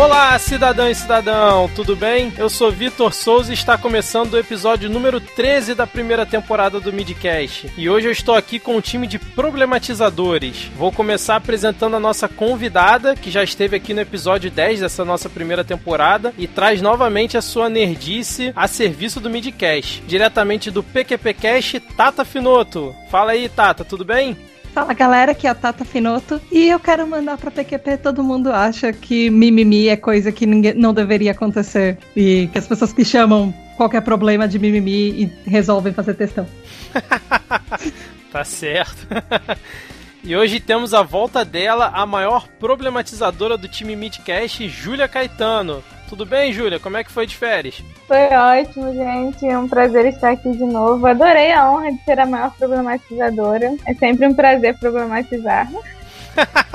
Olá, cidadão e cidadão, tudo bem? Eu sou Vitor Souza e está começando o episódio número 13 da primeira temporada do Midcast. E hoje eu estou aqui com um time de problematizadores. Vou começar apresentando a nossa convidada, que já esteve aqui no episódio 10 dessa nossa primeira temporada e traz novamente a sua nerdice a serviço do Midcast. Diretamente do PQPcast, Tata Finoto. Fala aí, Tata, tudo bem? Fala galera, aqui é a Tata Finoto e eu quero mandar pra PQP. Todo mundo acha que mimimi é coisa que ninguém, não deveria acontecer e que as pessoas que chamam qualquer problema de mimimi e resolvem fazer testão. tá certo. E hoje temos a volta dela, a maior problematizadora do time Midcast, Júlia Caetano. Tudo bem, Júlia? Como é que foi de férias? Foi ótimo, gente. É um prazer estar aqui de novo. Adorei a honra de ser a maior problematizadora. É sempre um prazer problematizar.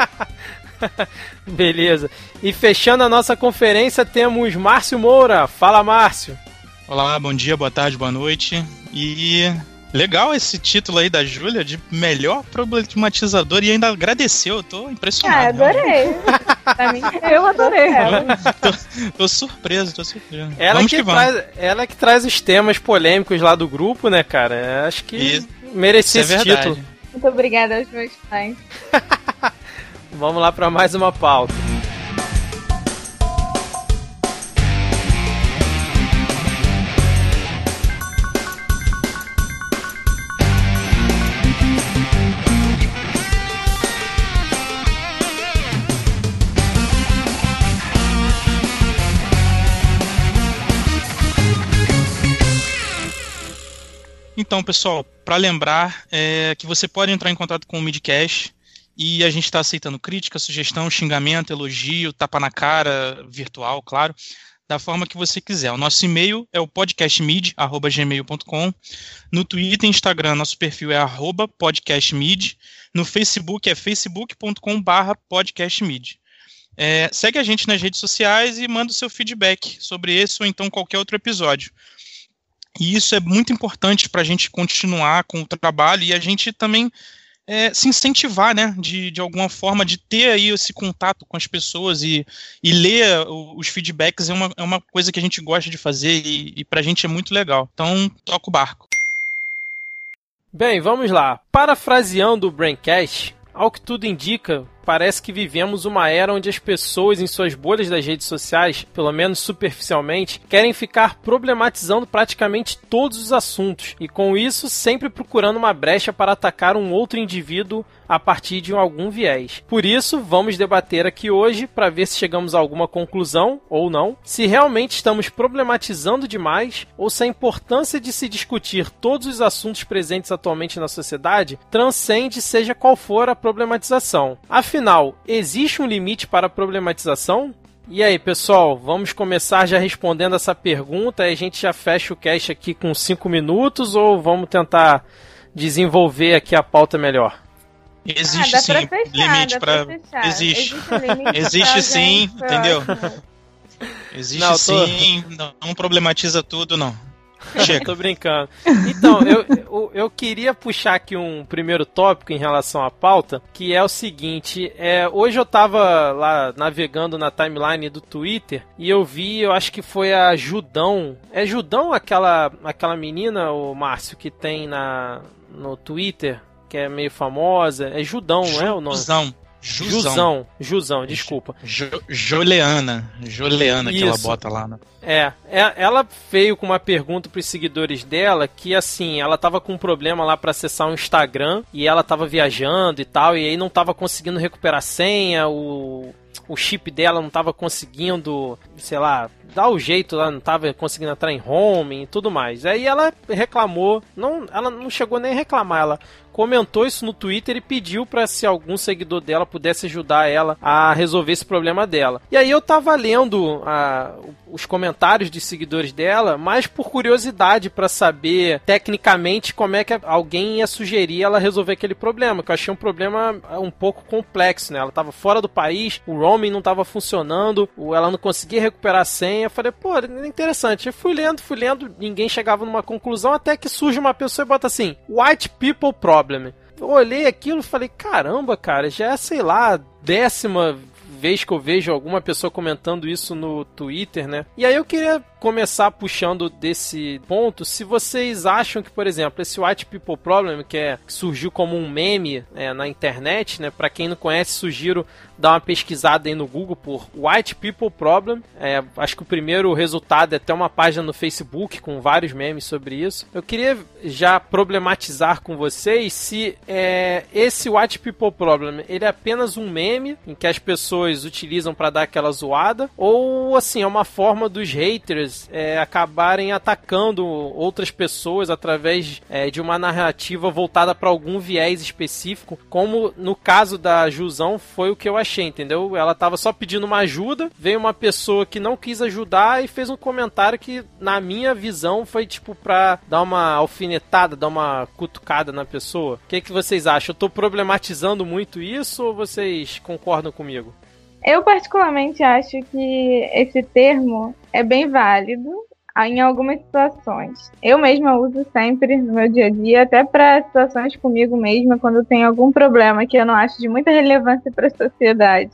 Beleza. E fechando a nossa conferência, temos Márcio Moura. Fala, Márcio. Olá, bom dia, boa tarde, boa noite. E Legal esse título aí da Júlia de melhor problematizador e ainda agradeceu. Eu tô impressionado. Ah, adorei. pra mim, eu adorei. tô, tô, surpreso, tô surpreso. Ela vamos que, que vamos. Traz, ela que traz os temas polêmicos lá do grupo, né, cara? Acho que Isso. merecia Isso é esse título. Muito obrigada aos meus fãs. vamos lá para mais uma pauta. Então, pessoal, para lembrar é, que você pode entrar em contato com o Midcast e a gente está aceitando crítica, sugestão, xingamento, elogio, tapa na cara, virtual, claro, da forma que você quiser. O nosso e-mail é o podcastmid@gmail.com. No Twitter e Instagram, nosso perfil é podcastmid. No Facebook é facebook.com/podcastmid. É, segue a gente nas redes sociais e manda o seu feedback sobre esse ou então qualquer outro episódio. E isso é muito importante para a gente continuar com o trabalho e a gente também é, se incentivar, né, de, de alguma forma, de ter aí esse contato com as pessoas e, e ler os feedbacks é uma, é uma coisa que a gente gosta de fazer e, e para a gente é muito legal. Então, toca o barco. Bem, vamos lá. Parafraseando o Braincast, ao que tudo indica, parece que vivemos uma era onde as pessoas em suas bolhas das redes sociais, pelo menos superficialmente, querem ficar problematizando praticamente todos os assuntos e com isso sempre procurando uma brecha para atacar um outro indivíduo a partir de algum viés. Por isso, vamos debater aqui hoje para ver se chegamos a alguma conclusão ou não, se realmente estamos problematizando demais ou se a importância de se discutir todos os assuntos presentes atualmente na sociedade transcende seja qual for a problematização. Afinal, Afinal, existe um limite para a problematização? E aí, pessoal, vamos começar já respondendo essa pergunta. A gente já fecha o cast aqui com 5 minutos ou vamos tentar desenvolver aqui a pauta melhor? Existe ah, sim fechar, limite para existe. Existe, existe sim, entendeu? Existe não, tô... sim, não problematiza tudo não. Chega. Tô brincando. Então, eu, eu, eu, queria puxar aqui um primeiro tópico em relação à pauta, que é o seguinte: é, hoje eu tava lá navegando na timeline do Twitter e eu vi, eu acho que foi a Judão. É Judão aquela, aquela menina, o Márcio, que tem na, no Twitter? Que é meio famosa. É Judão, não é o nome? Judão. Jusão. Jusão, Jusão desculpa. Jo, Joleana. Joleana Isso. que ela bota lá. Né? É, é, ela veio com uma pergunta para os seguidores dela que assim, ela tava com um problema lá para acessar o Instagram e ela tava viajando e tal, e aí não tava conseguindo recuperar a senha, o, o chip dela não tava conseguindo, sei lá, dar o jeito lá, não tava conseguindo entrar em home e tudo mais. Aí ela reclamou, não, ela não chegou nem a reclamar, ela comentou isso no Twitter e pediu para se algum seguidor dela pudesse ajudar ela a resolver esse problema dela. E aí eu tava lendo a, os comentários de seguidores dela, mais por curiosidade para saber tecnicamente como é que alguém ia sugerir ela resolver aquele problema, que eu achei um problema um pouco complexo, né? Ela tava fora do país, o roaming não tava funcionando, ela não conseguia recuperar a senha. Eu falei, pô, interessante. Eu fui lendo, fui lendo, ninguém chegava numa conclusão até que surge uma pessoa e bota assim: White People Problem. Eu olhei aquilo e falei, caramba, cara, já é, sei lá, décima vez que eu vejo alguma pessoa comentando isso no Twitter, né? E aí eu queria começar puxando desse ponto, se vocês acham que, por exemplo, esse White People Problem, que, é, que surgiu como um meme é, na internet, né? Para quem não conhece, sugiro dar uma pesquisada aí no Google por White People Problem. É, acho que o primeiro resultado é até uma página no Facebook com vários memes sobre isso. Eu queria já problematizar com vocês se é, esse White People Problem ele é apenas um meme em que as pessoas utilizam para dar aquela zoada ou assim é uma forma dos haters é, acabarem atacando outras pessoas através é, de uma narrativa voltada para algum viés específico, como no caso da Jusão foi o que eu achei, entendeu? Ela estava só pedindo uma ajuda, veio uma pessoa que não quis ajudar e fez um comentário que, na minha visão, foi tipo pra dar uma alfinetada, dar uma cutucada na pessoa. O que, que vocês acham? Eu tô problematizando muito isso ou vocês concordam comigo? Eu particularmente acho que esse termo é bem válido em algumas situações. Eu mesma uso sempre no meu dia a dia, até para situações comigo mesma, quando tem algum problema que eu não acho de muita relevância para a sociedade,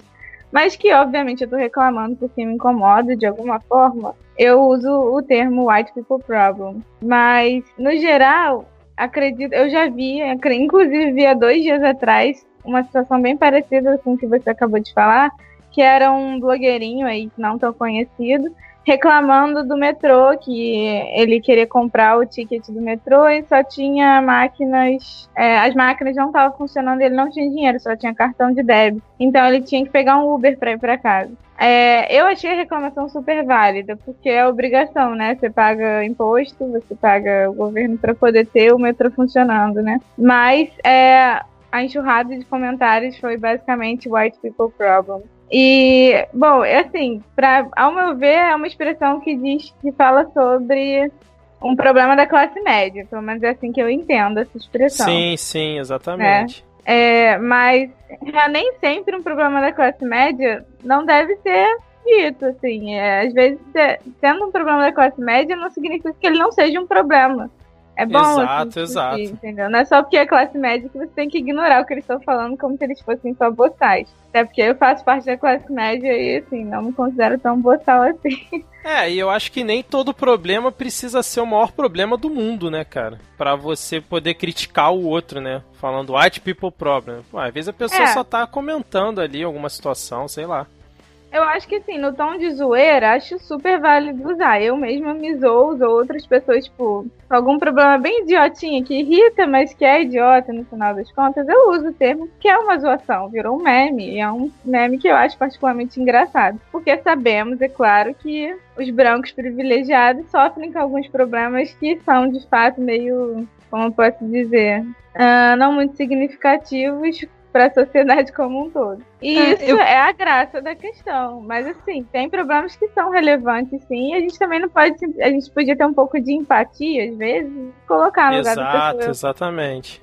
mas que obviamente eu estou reclamando porque me incomoda de alguma forma. Eu uso o termo white people problem. Mas no geral, acredito, eu já vi, inclusive vi há dois dias atrás uma situação bem parecida com o que você acabou de falar, que era um blogueirinho aí, não tão conhecido, reclamando do metrô, que ele queria comprar o ticket do metrô e só tinha máquinas, é, as máquinas não estavam funcionando, ele não tinha dinheiro, só tinha cartão de débito. Então ele tinha que pegar um Uber para ir para casa. É, eu achei a reclamação super válida, porque é obrigação, né? Você paga imposto, você paga o governo para poder ter o metrô funcionando, né? Mas é, a enxurrada de comentários foi basicamente white people problem. E, bom, é assim, pra, ao meu ver, é uma expressão que diz que fala sobre um problema da classe média. Pelo menos é assim que eu entendo essa expressão. Sim, sim, exatamente. É, é mas é, nem sempre um problema da classe média não deve ser dito, assim. É, às vezes, sendo um problema da classe média, não significa que ele não seja um problema. É bom. Exato, assim, exato. Entendeu? Não é só porque é classe média que você tem que ignorar o que eles estão falando como se eles fossem só boçais. Até porque eu faço parte da classe média e, assim, não me considero tão boçal assim. É, e eu acho que nem todo problema precisa ser o maior problema do mundo, né, cara? Para você poder criticar o outro, né? Falando white people problem. Pô, às vezes a pessoa é. só tá comentando ali alguma situação, sei lá. Eu acho que assim, no tom de zoeira, acho super válido usar. Eu mesma me zoo, ou outras pessoas, tipo, algum problema bem idiotinho que irrita, mas que é idiota no final das contas, eu uso o termo que é uma zoação, virou um meme. E é um meme que eu acho particularmente engraçado. Porque sabemos, é claro, que os brancos privilegiados sofrem com alguns problemas que são de fato meio, como eu posso dizer, uh, não muito significativos para a sociedade como um todo. E é, isso eu... é a graça da questão. Mas assim, tem problemas que são relevantes, sim. E a gente também não pode. A gente podia ter um pouco de empatia, às vezes, colocar no Exato, lugar da pessoa. Exatamente.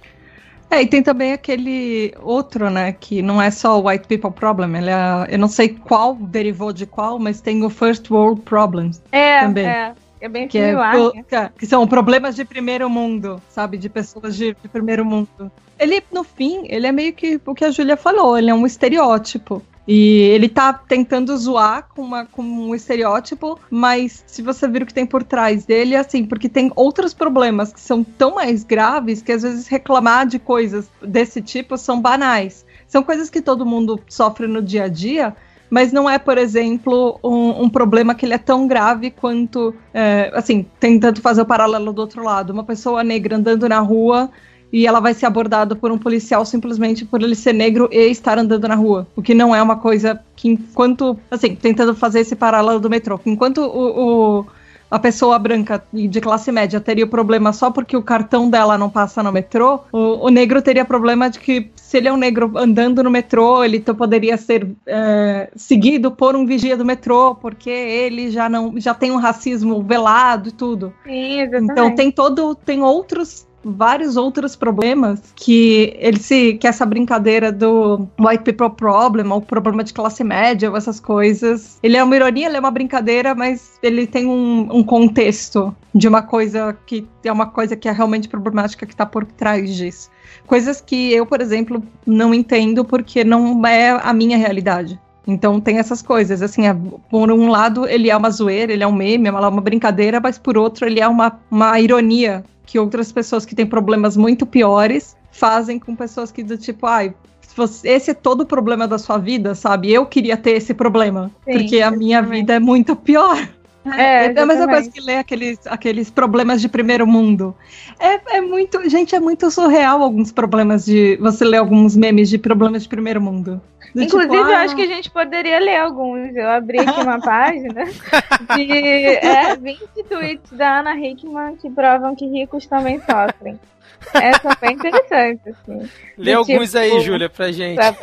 É, e tem também aquele outro, né, que não é só o White People Problem, ele é, eu não sei qual derivou de qual, mas tem o First World Problems é, também. É. É bem que, é, né? que são problemas de primeiro mundo, sabe? De pessoas de, de primeiro mundo. Ele, no fim, ele é meio que o que a Júlia falou, ele é um estereótipo. E ele tá tentando zoar com, uma, com um estereótipo, mas se você vir o que tem por trás dele, é assim, porque tem outros problemas que são tão mais graves que às vezes reclamar de coisas desse tipo são banais. São coisas que todo mundo sofre no dia a dia, mas não é, por exemplo, um, um, problema que ele é tão grave quanto, é, assim, tentando fazer o paralelo do outro lado, uma pessoa negra andando na rua e ela vai ser abordada por um policial simplesmente por ele ser negro e estar andando na rua. O que não é uma coisa que, enquanto. Assim, tentando fazer esse paralelo do metrô, enquanto o, o a pessoa branca de classe média teria o problema só porque o cartão dela não passa no metrô, o, o negro teria problema de que se ele é um negro andando no metrô, ele poderia ser é, seguido por um vigia do metrô, porque ele já não já tem um racismo velado e tudo. Sim, então tem todo tem outros vários outros problemas que ele se que essa brincadeira do white people problem ou problema de classe média ou essas coisas. Ele é uma ironia ele é uma brincadeira mas ele tem um, um contexto de uma coisa que é uma coisa que é realmente problemática que está por trás disso. Coisas que eu por exemplo não entendo porque não é a minha realidade. Então tem essas coisas, assim, é, por um lado ele é uma zoeira, ele é um meme, é uma, uma brincadeira, mas por outro ele é uma, uma ironia que outras pessoas que têm problemas muito piores fazem com pessoas que do tipo, ai, esse é todo o problema da sua vida, sabe? Eu queria ter esse problema, Sim, porque a minha vida é muito pior. É, é a mesma coisa que ler aqueles, aqueles problemas de primeiro mundo. É, é muito. Gente, é muito surreal alguns problemas de. Você ler alguns memes de problemas de primeiro mundo. Do Inclusive, tipo, ah, eu acho que a gente poderia ler alguns. Eu abri aqui uma página de é, 20 tweets da Ana Hickman que provam que ricos também sofrem. Essa foi interessante, assim. Lê alguns tipo, aí, Júlia, pra gente. Tá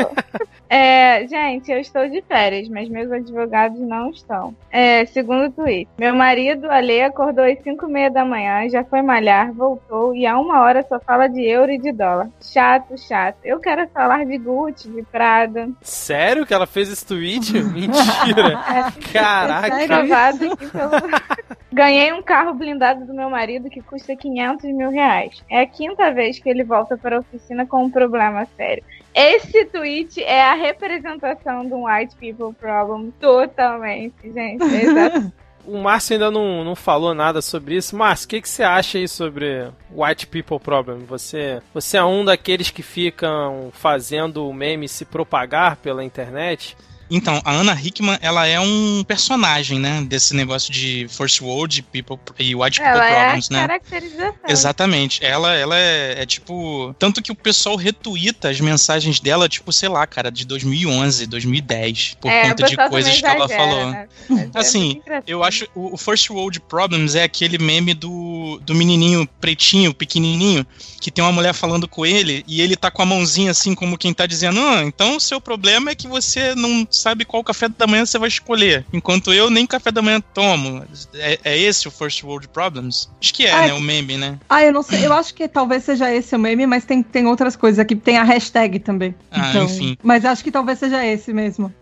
é, gente, eu estou de férias, mas meus advogados não estão. É, segundo tweet. Meu marido, Ale, acordou às 5 e meia da manhã, já foi malhar, voltou e há uma hora só fala de euro e de dólar. Chato, chato. Eu quero falar de Gucci, de Prada. Sério que ela fez esse tweet? Mentira. É, Caraca. É aqui pelo... Ganhei um carro blindado do meu marido que custa 500 mil reais. É a quinta vez que ele volta para a oficina com um problema sério. Esse tweet é a representação do white people problem totalmente, gente. Exato. o Márcio ainda não, não falou nada sobre isso. Márcio, o que, que você acha aí sobre White People Problem? Você, você é um daqueles que ficam fazendo o meme se propagar pela internet? Então, a Anna Hickman, ela é um personagem, né? Desse negócio de First World people, e White People ela Problems, é né? Caracterização. Exatamente. Ela, ela é, é, tipo. Tanto que o pessoal retuita as mensagens dela, tipo, sei lá, cara, de 2011, 2010, por é, conta de coisas que ela falou. Né? Assim, eu acho. O, o First World Problems é aquele meme do, do menininho pretinho, pequenininho, que tem uma mulher falando com ele e ele tá com a mãozinha assim, como quem tá dizendo: Ah, então o seu problema é que você não sabe qual café da manhã você vai escolher. Enquanto eu nem café da manhã tomo. É, é esse o First World Problems? Acho que é, ah, né? O meme, né? Ah, eu não sei. Eu acho que talvez seja esse o meme, mas tem, tem outras coisas aqui. Tem a hashtag também. Ah, então, enfim. Mas acho que talvez seja esse mesmo.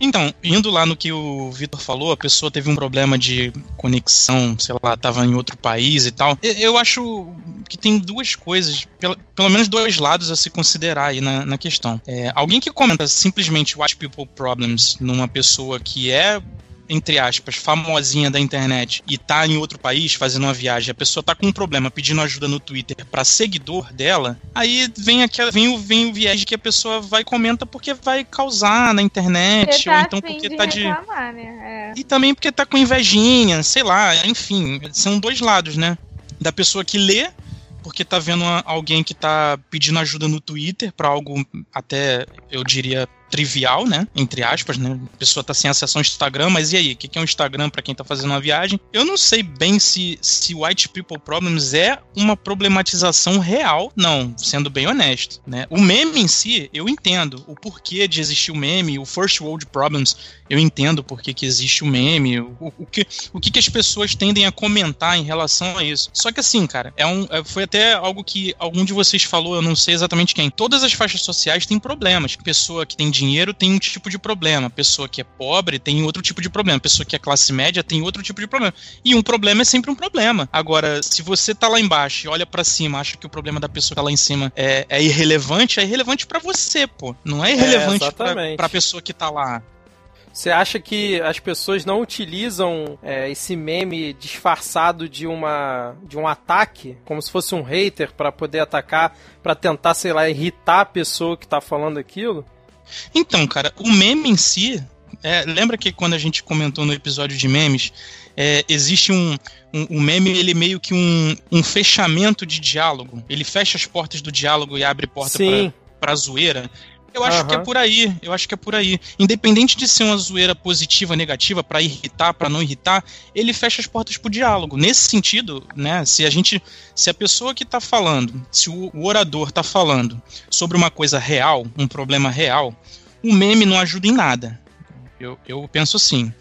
Então, indo lá no que o Vitor falou, a pessoa teve um problema de conexão, sei lá, tava em outro país e tal. Eu acho que tem duas coisas, pelo, pelo menos dois lados a se considerar aí na, na questão. É, alguém que comenta simplesmente White People Problems numa pessoa que é entre aspas, famosinha da internet e tá em outro país fazendo uma viagem, a pessoa tá com um problema pedindo ajuda no Twitter para seguidor dela, aí vem aquela vem o vem o viés que a pessoa vai e comenta porque vai causar na internet tá ou então porque de tá de né? é. E também porque tá com invejinha, sei lá, enfim, são dois lados, né? Da pessoa que lê porque tá vendo alguém que tá pedindo ajuda no Twitter para algo até eu diria trivial, né? Entre aspas, né? A pessoa tá sem acesso ao Instagram, mas e aí? O que é um Instagram para quem tá fazendo uma viagem? Eu não sei bem se, se White People Problems é uma problematização real, não, sendo bem honesto, né? O meme em si, eu entendo o porquê de existir o meme, o First World Problems, eu entendo por que, que existe o meme, o, o, que, o que, que as pessoas tendem a comentar em relação a isso. Só que assim, cara, é um, é, foi até algo que algum de vocês falou, eu não sei exatamente quem. Todas as faixas sociais têm problemas. Pessoa que tem dinheiro dinheiro tem um tipo de problema, a pessoa que é pobre tem outro tipo de problema, a pessoa que é classe média tem outro tipo de problema. E um problema é sempre um problema. Agora, se você tá lá embaixo e olha para cima, acha que o problema da pessoa que tá lá em cima é, é irrelevante, é irrelevante para você, pô. Não é irrelevante é, pra, pra pessoa que tá lá. Você acha que as pessoas não utilizam é, esse meme disfarçado de uma de um ataque, como se fosse um hater para poder atacar, para tentar, sei lá, irritar a pessoa que tá falando aquilo? Então, cara, o meme em si. É, lembra que quando a gente comentou no episódio de memes, é, existe um, um, um, meme, ele é meio que um, um fechamento de diálogo. Ele fecha as portas do diálogo e abre porta para pra zoeira. Eu acho uhum. que é por aí. Eu acho que é por aí. Independente de ser uma zoeira positiva, negativa, para irritar, para não irritar, ele fecha as portas pro diálogo. Nesse sentido, né, se a gente, se a pessoa que tá falando, se o, o orador tá falando sobre uma coisa real, um problema real, o meme não ajuda em nada. Eu, eu penso assim,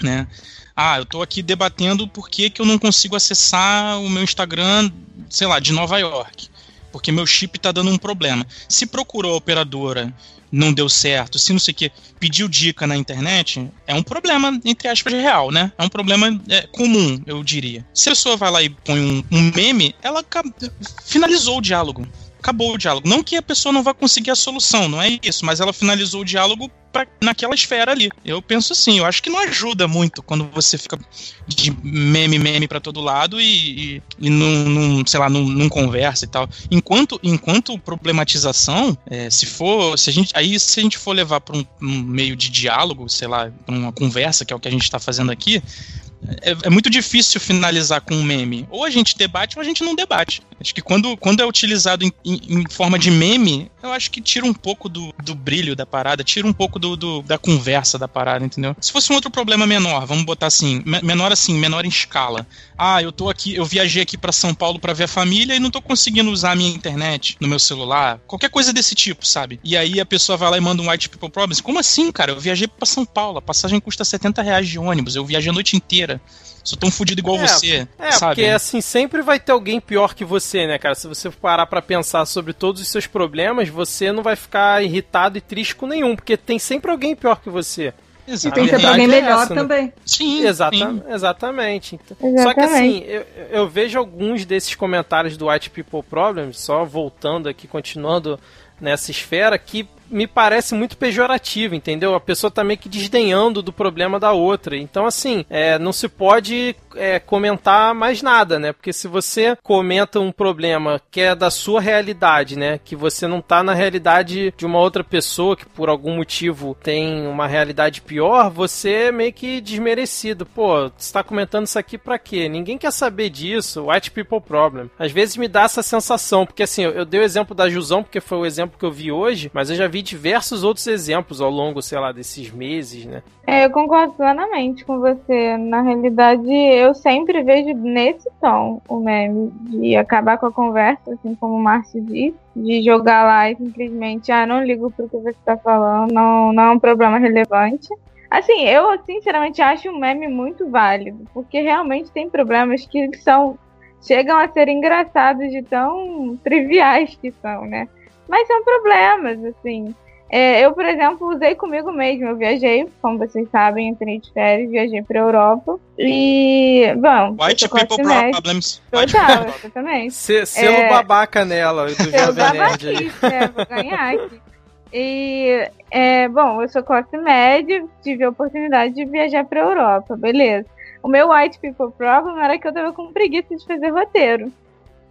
né? Ah, eu tô aqui debatendo por que, que eu não consigo acessar o meu Instagram, sei lá, de Nova York porque meu chip tá dando um problema. Se procurou a operadora, não deu certo, se não sei o que, pediu dica na internet, é um problema, entre aspas, real, né? É um problema é, comum, eu diria. Se a pessoa vai lá e põe um, um meme, ela finalizou o diálogo acabou o diálogo. Não que a pessoa não vá conseguir a solução, não é isso, mas ela finalizou o diálogo pra, naquela esfera ali. Eu penso assim, eu acho que não ajuda muito quando você fica de meme, meme para todo lado e, e, e não, sei lá, não, conversa e tal. Enquanto, enquanto problematização, é, se for, se a gente, aí se a gente for levar para um, um, meio de diálogo, sei lá, pra uma conversa, que é o que a gente está fazendo aqui, é, é, muito difícil finalizar com um meme. Ou a gente debate ou a gente não debate. Acho que quando, quando é utilizado em, em, em forma de meme, eu acho que tira um pouco do, do brilho da parada, tira um pouco do, do, da conversa da parada, entendeu? Se fosse um outro problema menor, vamos botar assim, menor assim, menor em escala. Ah, eu tô aqui, eu viajei aqui para São Paulo para ver a família e não tô conseguindo usar a minha internet no meu celular. Qualquer coisa desse tipo, sabe? E aí a pessoa vai lá e manda um White People Problems. Como assim, cara? Eu viajei para São Paulo, a passagem custa 70 reais de ônibus, eu viajei a noite inteira sou tão fodido igual é, você. É, sabe? porque assim, sempre vai ter alguém pior que você, né, cara? Se você parar para pensar sobre todos os seus problemas, você não vai ficar irritado e triste com nenhum, porque tem sempre alguém pior que você. Exatamente. E tem sempre alguém é melhor essa, né? também. Sim, Exata sim. Exatamente. exatamente. Só que assim, eu, eu, vejo alguns desses comentários do White People Problems, só voltando aqui, continuando nessa esfera, que me parece muito pejorativo, entendeu? A pessoa tá meio que desdenhando do problema da outra. Então, assim, é, não se pode é, comentar mais nada, né? Porque se você comenta um problema que é da sua realidade, né? Que você não tá na realidade de uma outra pessoa que por algum motivo tem uma realidade pior, você é meio que desmerecido. Pô, você tá comentando isso aqui pra quê? Ninguém quer saber disso. White people problem. Às vezes me dá essa sensação, porque assim, eu, eu dei o exemplo da Jusão, porque foi o exemplo que eu vi hoje, mas eu já vi diversos outros exemplos ao longo, sei lá, desses meses, né? É, eu concordo plenamente com você. Na realidade, eu sempre vejo nesse tom o meme de acabar com a conversa, assim como o Márcio disse, de jogar lá e simplesmente, ah, não ligo pro que você está falando, não, não é um problema relevante. Assim, eu sinceramente acho um meme muito válido, porque realmente tem problemas que são chegam a ser engraçados de tão triviais que são, né? Mas são problemas, assim. É, eu, por exemplo, usei comigo mesmo. Eu viajei, como vocês sabem, entrei de férias, viajei para Europa. E, bom. White people problems. Total, exatamente. Selo é, babaca nela, do Selo babaquice, é, vou ganhar aqui. E, é, bom, eu sou classe média, tive a oportunidade de viajar para Europa, beleza. O meu white people problem era que eu tava com preguiça de fazer roteiro.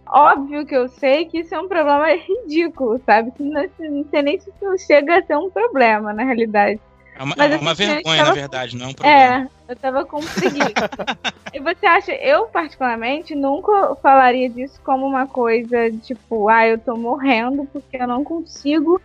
Óbvio que eu sei que isso é um problema ridículo, sabe? Não, não sei nem se isso chega a ser um problema, na realidade. É uma, Mas, é uma assim, vergonha, tava... na verdade, não é um problema. É, eu tava com preguiça. e você acha, eu particularmente nunca falaria disso como uma coisa tipo, ah, eu tô morrendo porque eu não consigo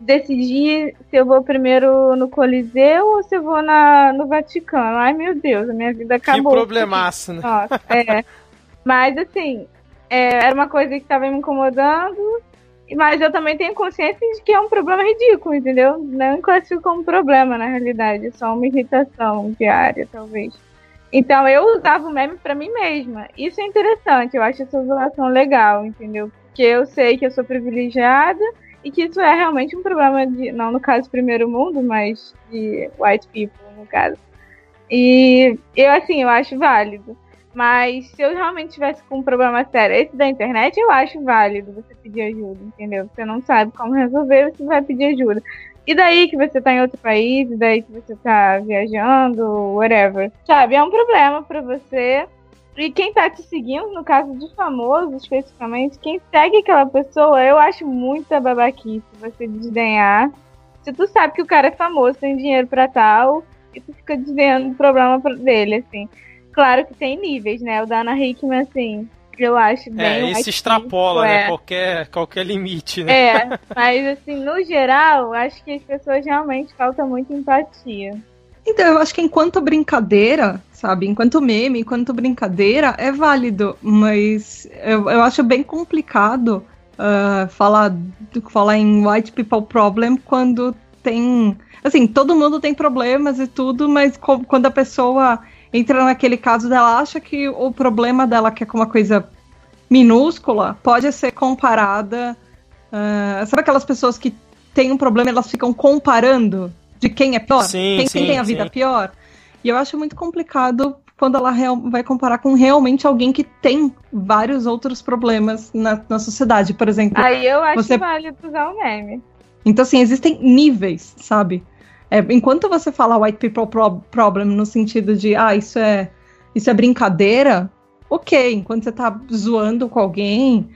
decidir se eu vou primeiro no Coliseu ou se eu vou na, no Vaticano. Ai, meu Deus, a minha vida acabou. Que problemaço, né? Nossa, é. Mas assim, é, era uma coisa que estava me incomodando, mas eu também tenho consciência de que é um problema ridículo, entendeu? Não classifico como problema, na realidade, é só uma irritação diária, talvez. Então eu usava o meme para mim mesma. Isso é interessante, eu acho essa usulação legal, entendeu? Porque eu sei que eu sou privilegiada e que isso é realmente um problema de, não no caso primeiro mundo, mas de white people, no caso. E eu assim, eu acho válido. Mas se eu realmente tivesse com um problema sério, esse da internet, eu acho válido você pedir ajuda, entendeu? Você não sabe como resolver, você vai pedir ajuda. E daí que você tá em outro país, e daí que você tá viajando, whatever. Sabe, é um problema para você. E quem tá te seguindo, no caso de famoso especificamente, quem segue aquela pessoa, eu acho muita babaquice você desdenhar. Se tu sabe que o cara é famoso, tem dinheiro para tal, e tu fica desdenhando o problema dele, assim. Claro que tem níveis, né? O Dana Hickman, assim, eu acho bem. É, isso extrapola, né? É. Qualquer, qualquer limite, né? É, mas assim, no geral, acho que as pessoas realmente faltam muito empatia. Então, eu acho que enquanto brincadeira, sabe? Enquanto meme, enquanto brincadeira, é válido, mas eu, eu acho bem complicado uh, falar, falar em white people problem quando tem. Assim, todo mundo tem problemas e tudo, mas quando a pessoa entra naquele caso dela acha que o problema dela, que é com uma coisa minúscula, pode ser comparada. Uh, sabe aquelas pessoas que têm um problema elas ficam comparando de quem é pior? Sim, quem, sim, quem tem a vida sim. pior? E eu acho muito complicado quando ela real, vai comparar com realmente alguém que tem vários outros problemas na, na sociedade, por exemplo. Aí eu acho você... válido usar o meme. Então, assim, existem níveis, sabe? É, enquanto você fala white people pro problem no sentido de, ah, isso é, isso é brincadeira, ok. Enquanto você tá zoando com alguém,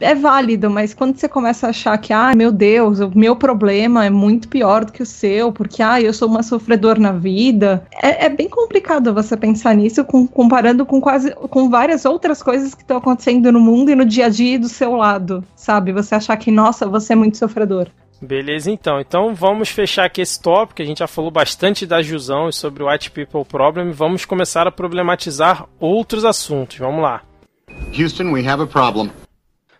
é válido, mas quando você começa a achar que, ah, meu Deus, o meu problema é muito pior do que o seu, porque, ah, eu sou uma sofredor na vida, é, é bem complicado você pensar nisso, com, comparando com quase, com várias outras coisas que estão acontecendo no mundo e no dia a dia do seu lado, sabe? Você achar que, nossa, você é muito sofredor. Beleza, então. Então vamos fechar aqui esse tópico. A gente já falou bastante da Jusão e sobre o White People Problem. Vamos começar a problematizar outros assuntos. Vamos lá. Houston, we have a problem.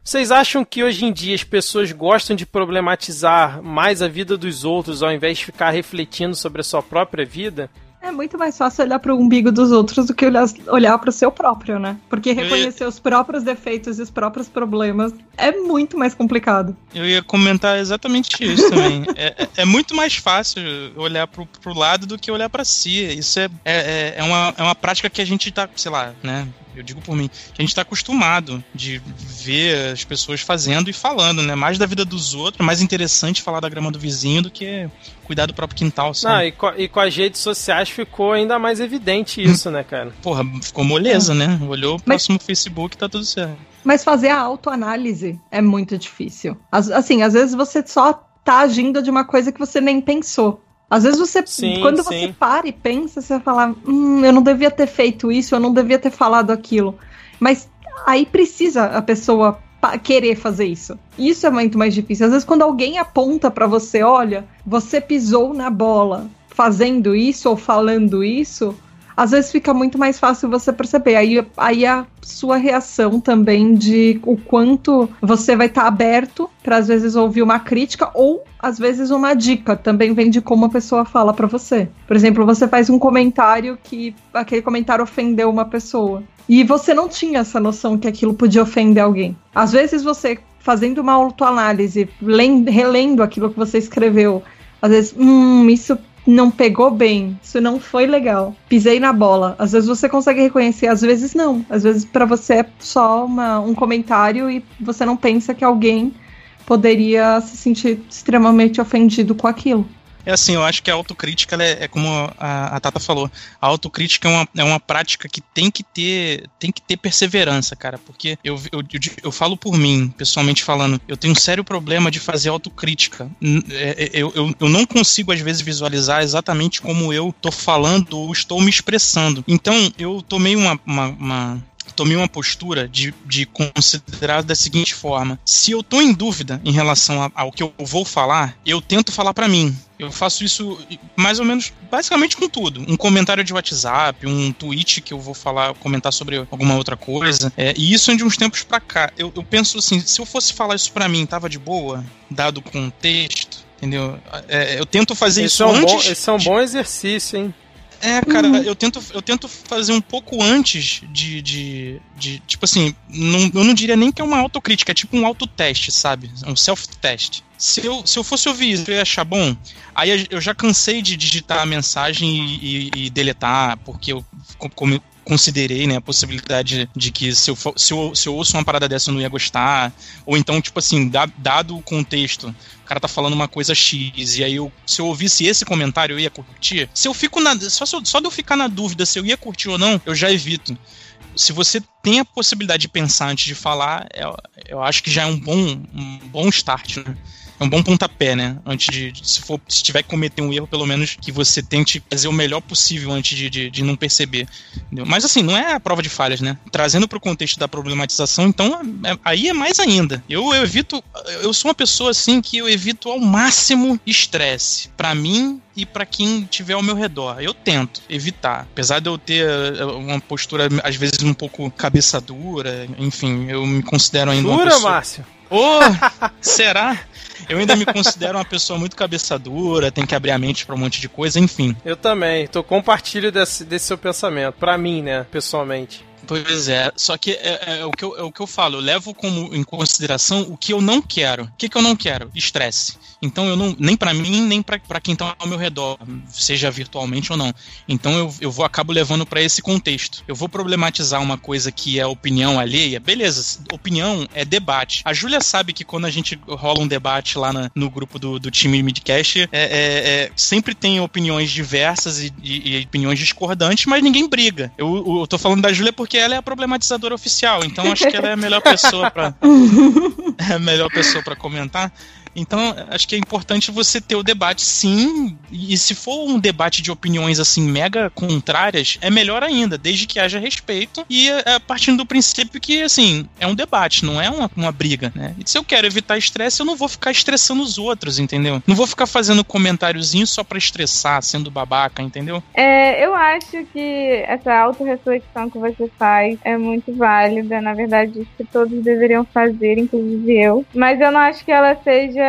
Vocês acham que hoje em dia as pessoas gostam de problematizar mais a vida dos outros ao invés de ficar refletindo sobre a sua própria vida? É muito mais fácil olhar para o umbigo dos outros do que olhar, olhar para o seu próprio, né? Porque reconhecer ia... os próprios defeitos e os próprios problemas é muito mais complicado. Eu ia comentar exatamente isso também. é, é, é muito mais fácil olhar para o lado do que olhar para si. Isso é, é, é, é, uma, é uma prática que a gente tá, sei lá, né? Eu digo por mim, que a gente está acostumado de ver as pessoas fazendo e falando, né? Mais da vida dos outros, é mais interessante falar da grama do vizinho do que cuidar do próprio quintal, sabe? Não, e, com, e com as redes sociais ficou ainda mais evidente isso, né, cara? Porra, ficou moleza, é. né? Olhou o próximo Mas... Facebook tá tudo certo. Mas fazer a autoanálise é muito difícil. Assim, às vezes você só tá agindo de uma coisa que você nem pensou. Às vezes você, sim, quando sim. você para e pensa, você vai falar, hum, eu não devia ter feito isso, eu não devia ter falado aquilo. Mas aí precisa a pessoa querer fazer isso. Isso é muito mais difícil. Às vezes quando alguém aponta para você, olha, você pisou na bola fazendo isso ou falando isso, às vezes fica muito mais fácil você perceber. Aí, aí a sua reação também de o quanto você vai estar tá aberto para às vezes ouvir uma crítica ou às vezes uma dica também vem de como a pessoa fala para você. Por exemplo, você faz um comentário que aquele comentário ofendeu uma pessoa e você não tinha essa noção que aquilo podia ofender alguém. Às vezes você fazendo uma autoanálise, relendo aquilo que você escreveu, às vezes, hum, isso não pegou bem, isso não foi legal, pisei na bola. Às vezes você consegue reconhecer, às vezes não. Às vezes para você é só uma, um comentário e você não pensa que alguém poderia se sentir extremamente ofendido com aquilo. É assim, eu acho que a autocrítica é, é, como a, a, Tata falou. A autocrítica é uma, é uma prática que tem que ter tem que ter perseverança, cara. Porque eu, eu, eu, eu falo por mim, pessoalmente falando, eu tenho um sério problema de fazer autocrítica. É, é, eu, eu, eu não consigo, às vezes, visualizar exatamente como eu tô falando ou estou me expressando. Então, eu tomei uma, uma, uma tomei uma postura de, de considerar da seguinte forma: se eu tô em dúvida em relação ao que eu vou falar, eu tento falar para mim. Eu faço isso mais ou menos, basicamente com tudo. Um comentário de WhatsApp, um tweet que eu vou falar, comentar sobre alguma outra coisa. É, e isso é de uns tempos pra cá. Eu, eu penso assim, se eu fosse falar isso pra mim, tava de boa, dado o contexto, entendeu? É, eu tento fazer esse isso é um antes. Bom, esse é um bom exercício, hein? É, cara, uhum. eu, tento, eu tento fazer um pouco antes de. de, de tipo assim, não, eu não diria nem que é uma autocrítica, é tipo um autoteste, sabe? Um self-test. Se eu, se eu fosse ouvir isso, eu ia achar bom. Aí eu já cansei de digitar a mensagem e, e, e deletar, porque eu considerei, né, a possibilidade de que se eu, se eu, se eu ouço uma parada dessa eu não ia gostar, ou então, tipo assim, dado o contexto, o cara tá falando uma coisa X, e aí eu, se eu ouvisse esse comentário eu ia curtir, se eu fico na, só, só de eu ficar na dúvida se eu ia curtir ou não, eu já evito. Se você tem a possibilidade de pensar antes de falar, eu, eu acho que já é um bom, um bom start, né? É um bom pontapé, né? Antes de, de, se for, se tiver que cometer um erro, pelo menos que você tente fazer o melhor possível antes de, de, de não perceber. Entendeu? Mas assim, não é a prova de falhas, né? Trazendo para o contexto da problematização, então é, aí é mais ainda. Eu, eu evito, eu sou uma pessoa assim que eu evito ao máximo estresse para mim e para quem tiver ao meu redor. Eu tento evitar, apesar de eu ter eh, uma postura às vezes um pouco cabeça dura, enfim, eu me considero ainda pessoa... Márcio? Oh, será? Eu ainda me considero uma pessoa muito cabeça dura, tem que abrir a mente para um monte de coisa, enfim. Eu também, tô compartilho desse, desse seu pensamento, para mim, né, pessoalmente. Pois é, só que é, é, é, o, que eu, é o que eu falo, eu levo como em consideração o que eu não quero. O que, que eu não quero? Estresse. Então eu não, nem para mim, nem para quem tá ao meu redor, seja virtualmente ou não. Então eu, eu vou acabo levando para esse contexto. Eu vou problematizar uma coisa que é opinião alheia. Beleza, opinião é debate. A Júlia sabe que quando a gente rola um debate lá na, no grupo do, do time Midcast, é, é, é, sempre tem opiniões diversas e, e, e, opiniões discordantes, mas ninguém briga. Eu, eu tô falando da Júlia porque ela é a problematizadora oficial, então acho que ela é a melhor pessoa para é a melhor pessoa para comentar. Então, acho que é importante você ter o debate, sim, e se for um debate de opiniões assim mega contrárias, é melhor ainda, desde que haja respeito e é, partindo do princípio que, assim, é um debate, não é uma, uma briga, né? E se eu quero evitar estresse, eu não vou ficar estressando os outros, entendeu? Não vou ficar fazendo comentáriozinho só para estressar, sendo babaca, entendeu? É, eu acho que essa autorreflexão que você faz é muito válida, na verdade, que todos deveriam fazer, inclusive eu. Mas eu não acho que ela seja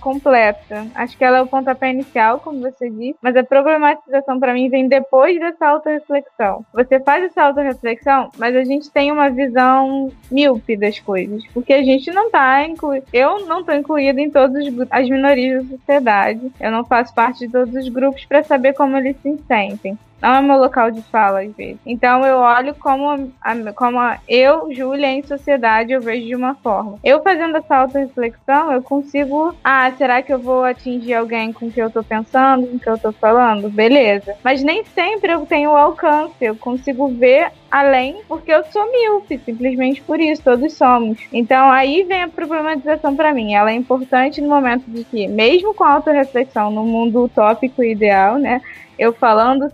completa. Acho que ela é o pontapé inicial, como você disse, mas a problematização para mim vem depois dessa autorreflexão. Você faz essa autorreflexão, mas a gente tem uma visão míope das coisas, porque a gente não tá incluído. Eu não tô incluída em todas as minorias da sociedade. Eu não faço parte de todos os grupos para saber como eles se sentem não é meu local de fala, às vezes. Então eu olho como, a, como a, eu, Júlia, em sociedade, eu vejo de uma forma. Eu fazendo essa auto-reflexão, eu consigo. Ah, será que eu vou atingir alguém com o que eu tô pensando, com o que eu tô falando? Beleza. Mas nem sempre eu tenho alcance, eu consigo ver além, porque eu sou míope, simplesmente por isso, todos somos. Então aí vem a problematização para mim. Ela é importante no momento de que, mesmo com auto-reflexão no mundo utópico e ideal, né? Eu falando,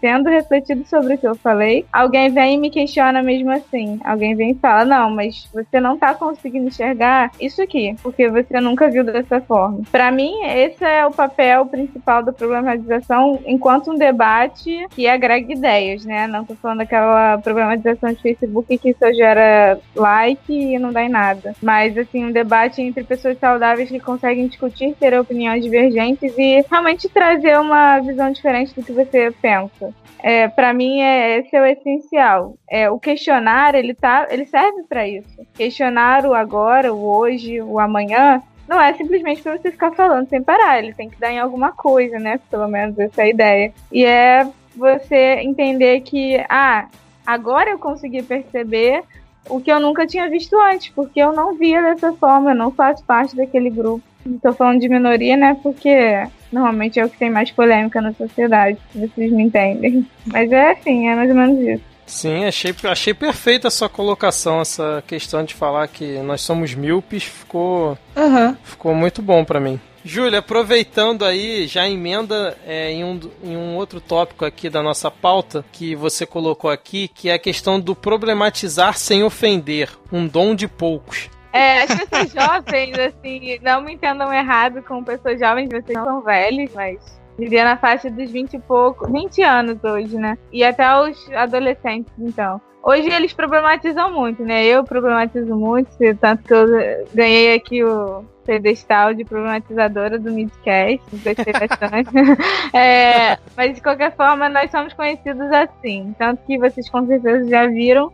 tendo refletido sobre o que eu falei, alguém vem e me questiona mesmo assim. Alguém vem e fala: Não, mas você não tá conseguindo enxergar isso aqui, porque você nunca viu dessa forma. Para mim, esse é o papel principal da problematização enquanto um debate que agrega ideias, né? Não tô falando daquela problematização de Facebook que só gera like e não dá em nada. Mas, assim, um debate entre pessoas saudáveis que conseguem discutir, ter opiniões divergentes e realmente trazer uma visão diferente diferente do que você pensa. É, para mim é esse é o essencial. É o questionar ele tá, ele serve para isso. Questionar o agora, o hoje, o amanhã não é simplesmente para você ficar falando sem parar. Ele tem que dar em alguma coisa, né? Pelo menos essa é a ideia. E é você entender que ah, agora eu consegui perceber o que eu nunca tinha visto antes, porque eu não via dessa forma, eu não faço parte daquele grupo. Estou falando de minoria, né? Porque normalmente é o que tem mais polêmica na sociedade, se vocês me entendem. Mas é assim, é mais ou menos isso. Sim, achei, achei perfeita a sua colocação, essa questão de falar que nós somos míopes, ficou, uhum. ficou muito bom para mim. Júlia, aproveitando aí, já emenda é, em, um, em um outro tópico aqui da nossa pauta que você colocou aqui, que é a questão do problematizar sem ofender, um dom de poucos. É, as pessoas jovens, assim, não me entendam errado com pessoas jovens, vocês são velhos, mas vivia na faixa dos 20 e pouco, 20 anos hoje, né? E até os adolescentes, então. Hoje eles problematizam muito, né? Eu problematizo muito, tanto que eu ganhei aqui o pedestal de problematizadora do Midcast, gostei bastante. é, mas de qualquer forma, nós somos conhecidos assim. Tanto que vocês com certeza já viram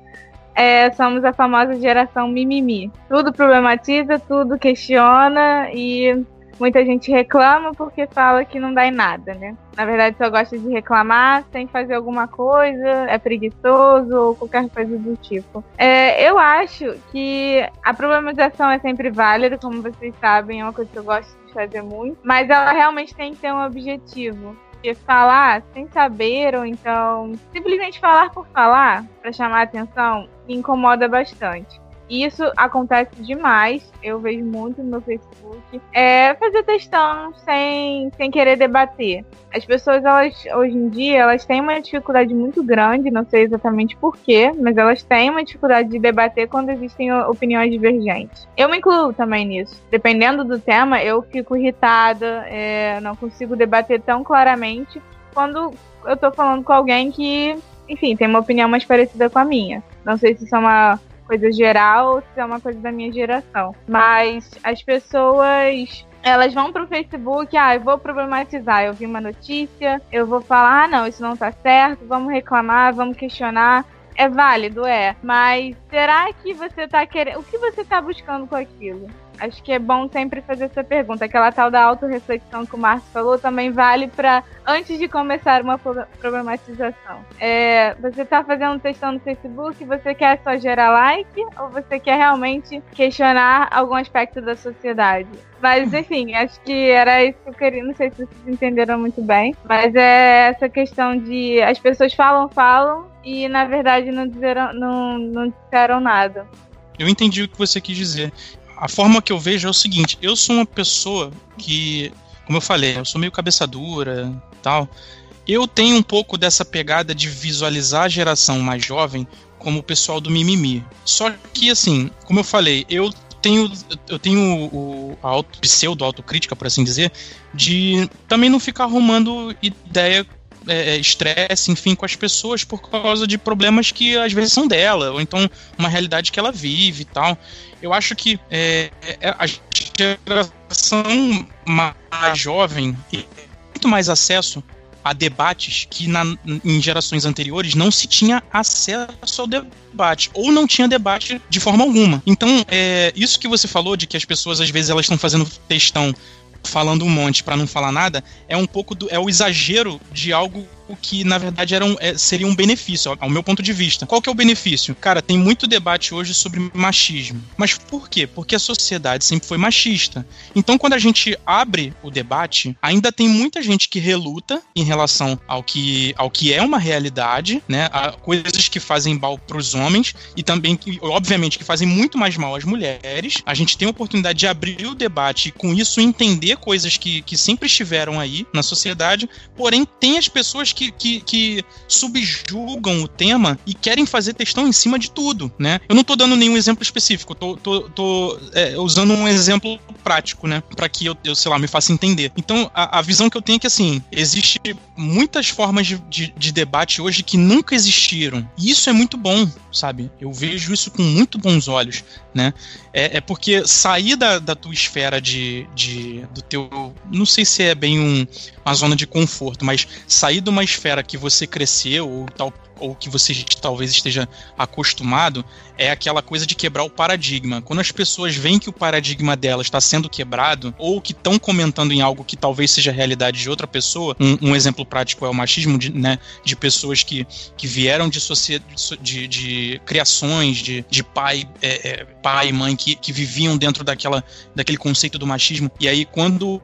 é, somos a famosa geração mimimi. Tudo problematiza, tudo questiona e muita gente reclama porque fala que não dá em nada, né? Na verdade, só gosta de reclamar sem fazer alguma coisa, é preguiçoso ou qualquer coisa do tipo. É, eu acho que a problematização é sempre válida, como vocês sabem, é uma coisa que eu gosto de fazer muito, mas ela realmente tem que ter um objetivo. Porque falar sem saber, ou então simplesmente falar por falar, para chamar atenção, incomoda bastante. Isso acontece demais, eu vejo muito no meu Facebook. É fazer textão sem, sem querer debater. As pessoas, elas, hoje em dia, elas têm uma dificuldade muito grande, não sei exatamente porquê, mas elas têm uma dificuldade de debater quando existem opiniões divergentes. Eu me incluo também nisso. Dependendo do tema, eu fico irritada, é, não consigo debater tão claramente quando eu tô falando com alguém que, enfim, tem uma opinião mais parecida com a minha. Não sei se isso é uma coisa geral se é uma coisa da minha geração. Mas as pessoas elas vão pro Facebook, ah, eu vou problematizar, eu vi uma notícia, eu vou falar, ah, não, isso não tá certo, vamos reclamar, vamos questionar. é válido, é. Mas será que você tá querendo. O que você tá buscando com aquilo? Acho que é bom sempre fazer essa pergunta. Aquela tal da autorreflexão que o Márcio falou também vale para antes de começar uma problematização. É, você está fazendo um textão no Facebook, você quer só gerar like ou você quer realmente questionar algum aspecto da sociedade? Mas enfim, acho que era isso que eu queria. Não sei se vocês entenderam muito bem, mas é essa questão de as pessoas falam, falam e na verdade não disseram, não, não disseram nada. Eu entendi o que você quis dizer a forma que eu vejo é o seguinte: eu sou uma pessoa que, como eu falei, eu sou meio cabeça dura tal. Eu tenho um pouco dessa pegada de visualizar a geração mais jovem como o pessoal do mimimi. Só que, assim, como eu falei, eu tenho, eu tenho o, a auto, pseudo autocrítica, por assim dizer, de também não ficar arrumando ideia é, é, estresse, enfim, com as pessoas por causa de problemas que às vezes são dela, ou então uma realidade que ela vive e tal. Eu acho que é, é, a geração mais jovem tem muito mais acesso a debates que na, em gerações anteriores não se tinha acesso ao debate ou não tinha debate de forma alguma. Então, é, isso que você falou de que as pessoas às vezes elas estão fazendo textão falando um monte para não falar nada é um pouco do, é o exagero de algo que na verdade era um, é, seria um benefício, ao meu ponto de vista. Qual que é o benefício? Cara, tem muito debate hoje sobre machismo. Mas por quê? Porque a sociedade sempre foi machista. Então, quando a gente abre o debate, ainda tem muita gente que reluta em relação ao que, ao que é uma realidade, né? A coisas que fazem mal para os homens e também, obviamente, que fazem muito mais mal às mulheres. A gente tem a oportunidade de abrir o debate e, com isso, entender coisas que, que sempre estiveram aí na sociedade. Porém, tem as pessoas que, que, que subjugam o tema e querem fazer textão em cima de tudo, né? Eu não tô dando nenhum exemplo específico, tô, tô, tô é, usando um exemplo prático, né? Para que eu, eu, sei lá, me faça entender. Então, a, a, visão que eu tenho é que, assim, existe muitas formas de, de, de debate hoje que nunca existiram. E isso é muito bom, sabe? Eu vejo isso com muito bons olhos, né? É, é porque sair da, da tua esfera de, de do teu, não sei se é bem um, uma zona de conforto, mas sair de uma esfera que você cresceu ou tal ou que você talvez esteja acostumado, é aquela coisa de quebrar o paradigma. Quando as pessoas veem que o paradigma delas está sendo quebrado, ou que estão comentando em algo que talvez seja a realidade de outra pessoa, um, um exemplo prático é o machismo, de, né, de pessoas que, que vieram de, de, de criações, de, de pai, é, é, pai e mãe que, que viviam dentro daquela, daquele conceito do machismo. E aí, quando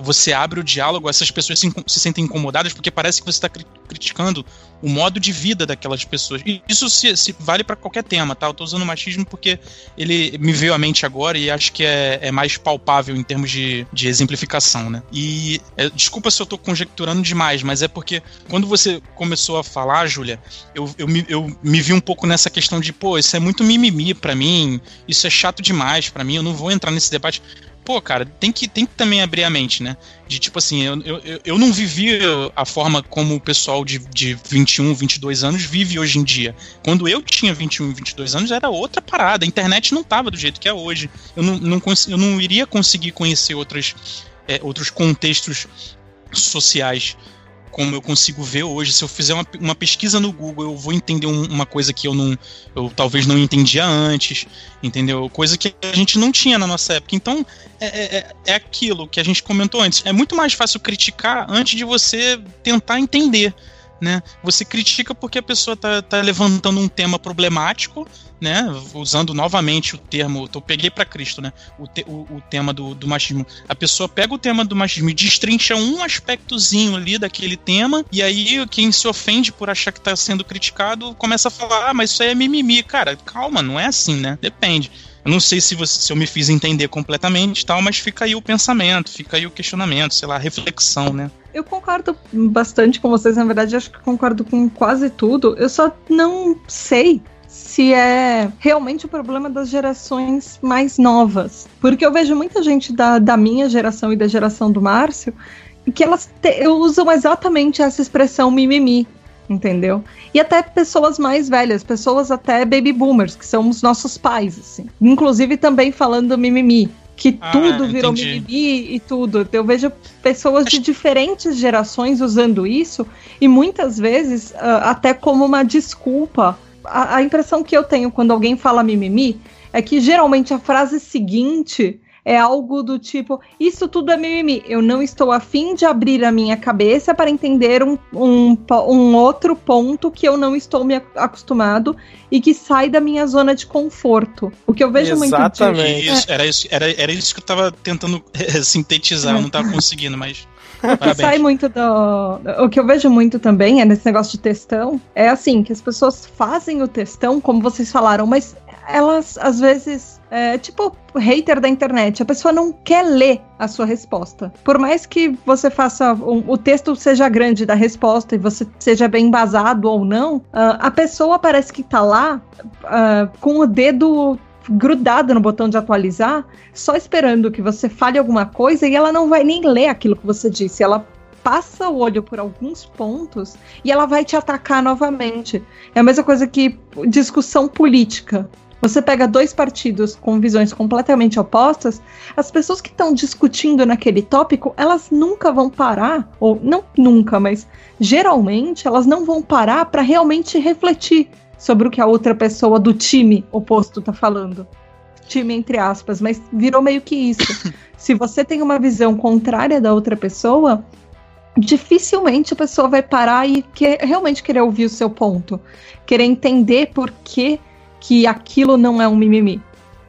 você abre o diálogo, essas pessoas se, se sentem incomodadas porque parece que você está criticando o modo de vida daquelas pessoas. E isso se, se vale para qualquer tema, tá? Eu tô usando machismo porque ele me veio à mente agora e acho que é, é mais palpável em termos de, de exemplificação, né? E é, desculpa se eu tô conjecturando demais, mas é porque quando você começou a falar, Júlia, eu, eu, me, eu me vi um pouco nessa questão de, pô, isso é muito mimimi para mim, isso é chato demais para mim, eu não vou entrar nesse debate pô, cara, tem que, tem que também abrir a mente, né? De tipo assim, eu, eu, eu não vivi a forma como o pessoal de, de 21, 22 anos vive hoje em dia. Quando eu tinha 21, 22 anos era outra parada. A internet não tava do jeito que é hoje. Eu não, não, eu não iria conseguir conhecer outras, é, outros contextos sociais como eu consigo ver hoje. Se eu fizer uma, uma pesquisa no Google, eu vou entender um, uma coisa que eu não, eu talvez não entendia antes, entendeu? Coisa que a gente não tinha na nossa época. Então é, é, é, é aquilo que a gente comentou antes. É muito mais fácil criticar antes de você tentar entender né? Você critica porque a pessoa tá, tá levantando um tema problemático, né? Usando novamente o termo, eu peguei para Cristo, né? O, te, o, o, tema do, do machismo. A pessoa pega o tema do machismo e destrincha um aspectozinho ali daquele tema, e aí quem se ofende por achar que tá sendo criticado começa a falar: ah, mas isso aí é mimimi. Cara, calma, não é assim, né? Depende. Eu não sei se, você, se eu me fiz entender completamente tal, mas fica aí o pensamento, fica aí o questionamento, sei lá, a reflexão, né? Eu concordo bastante com vocês, na verdade, acho que concordo com quase tudo. Eu só não sei se é realmente o problema das gerações mais novas. Porque eu vejo muita gente da, da minha geração e da geração do Márcio que elas te, usam exatamente essa expressão mimimi entendeu? E até pessoas mais velhas, pessoas até baby boomers, que são os nossos pais, assim. Inclusive também falando mimimi, que ah, tudo virou entendi. mimimi e tudo. Eu vejo pessoas de diferentes gerações usando isso e muitas vezes uh, até como uma desculpa a, a impressão que eu tenho quando alguém fala mimimi é que geralmente a frase seguinte é algo do tipo: Isso tudo é mimimi. Eu não estou afim de abrir a minha cabeça para entender um, um, um outro ponto que eu não estou me acostumado e que sai da minha zona de conforto. O que eu vejo Exatamente. muito disso. Isso, era, isso, era, era isso que eu estava tentando sintetizar, eu não estava conseguindo, mas. Parabéns. Sai muito do. O que eu vejo muito também é nesse negócio de textão. É assim, que as pessoas fazem o textão, como vocês falaram, mas elas às vezes é, tipo hater da internet. A pessoa não quer ler a sua resposta. Por mais que você faça um, o texto seja grande da resposta e você seja bem embasado ou não, uh, a pessoa parece que tá lá uh, com o dedo grudada no botão de atualizar, só esperando que você fale alguma coisa e ela não vai nem ler aquilo que você disse. Ela passa o olho por alguns pontos e ela vai te atacar novamente. É a mesma coisa que discussão política. Você pega dois partidos com visões completamente opostas, as pessoas que estão discutindo naquele tópico, elas nunca vão parar, ou não nunca, mas geralmente elas não vão parar para realmente refletir sobre o que a outra pessoa do time oposto está falando. Time entre aspas, mas virou meio que isso. Se você tem uma visão contrária da outra pessoa, dificilmente a pessoa vai parar e que, realmente querer ouvir o seu ponto, querer entender por que que aquilo não é um mimimi.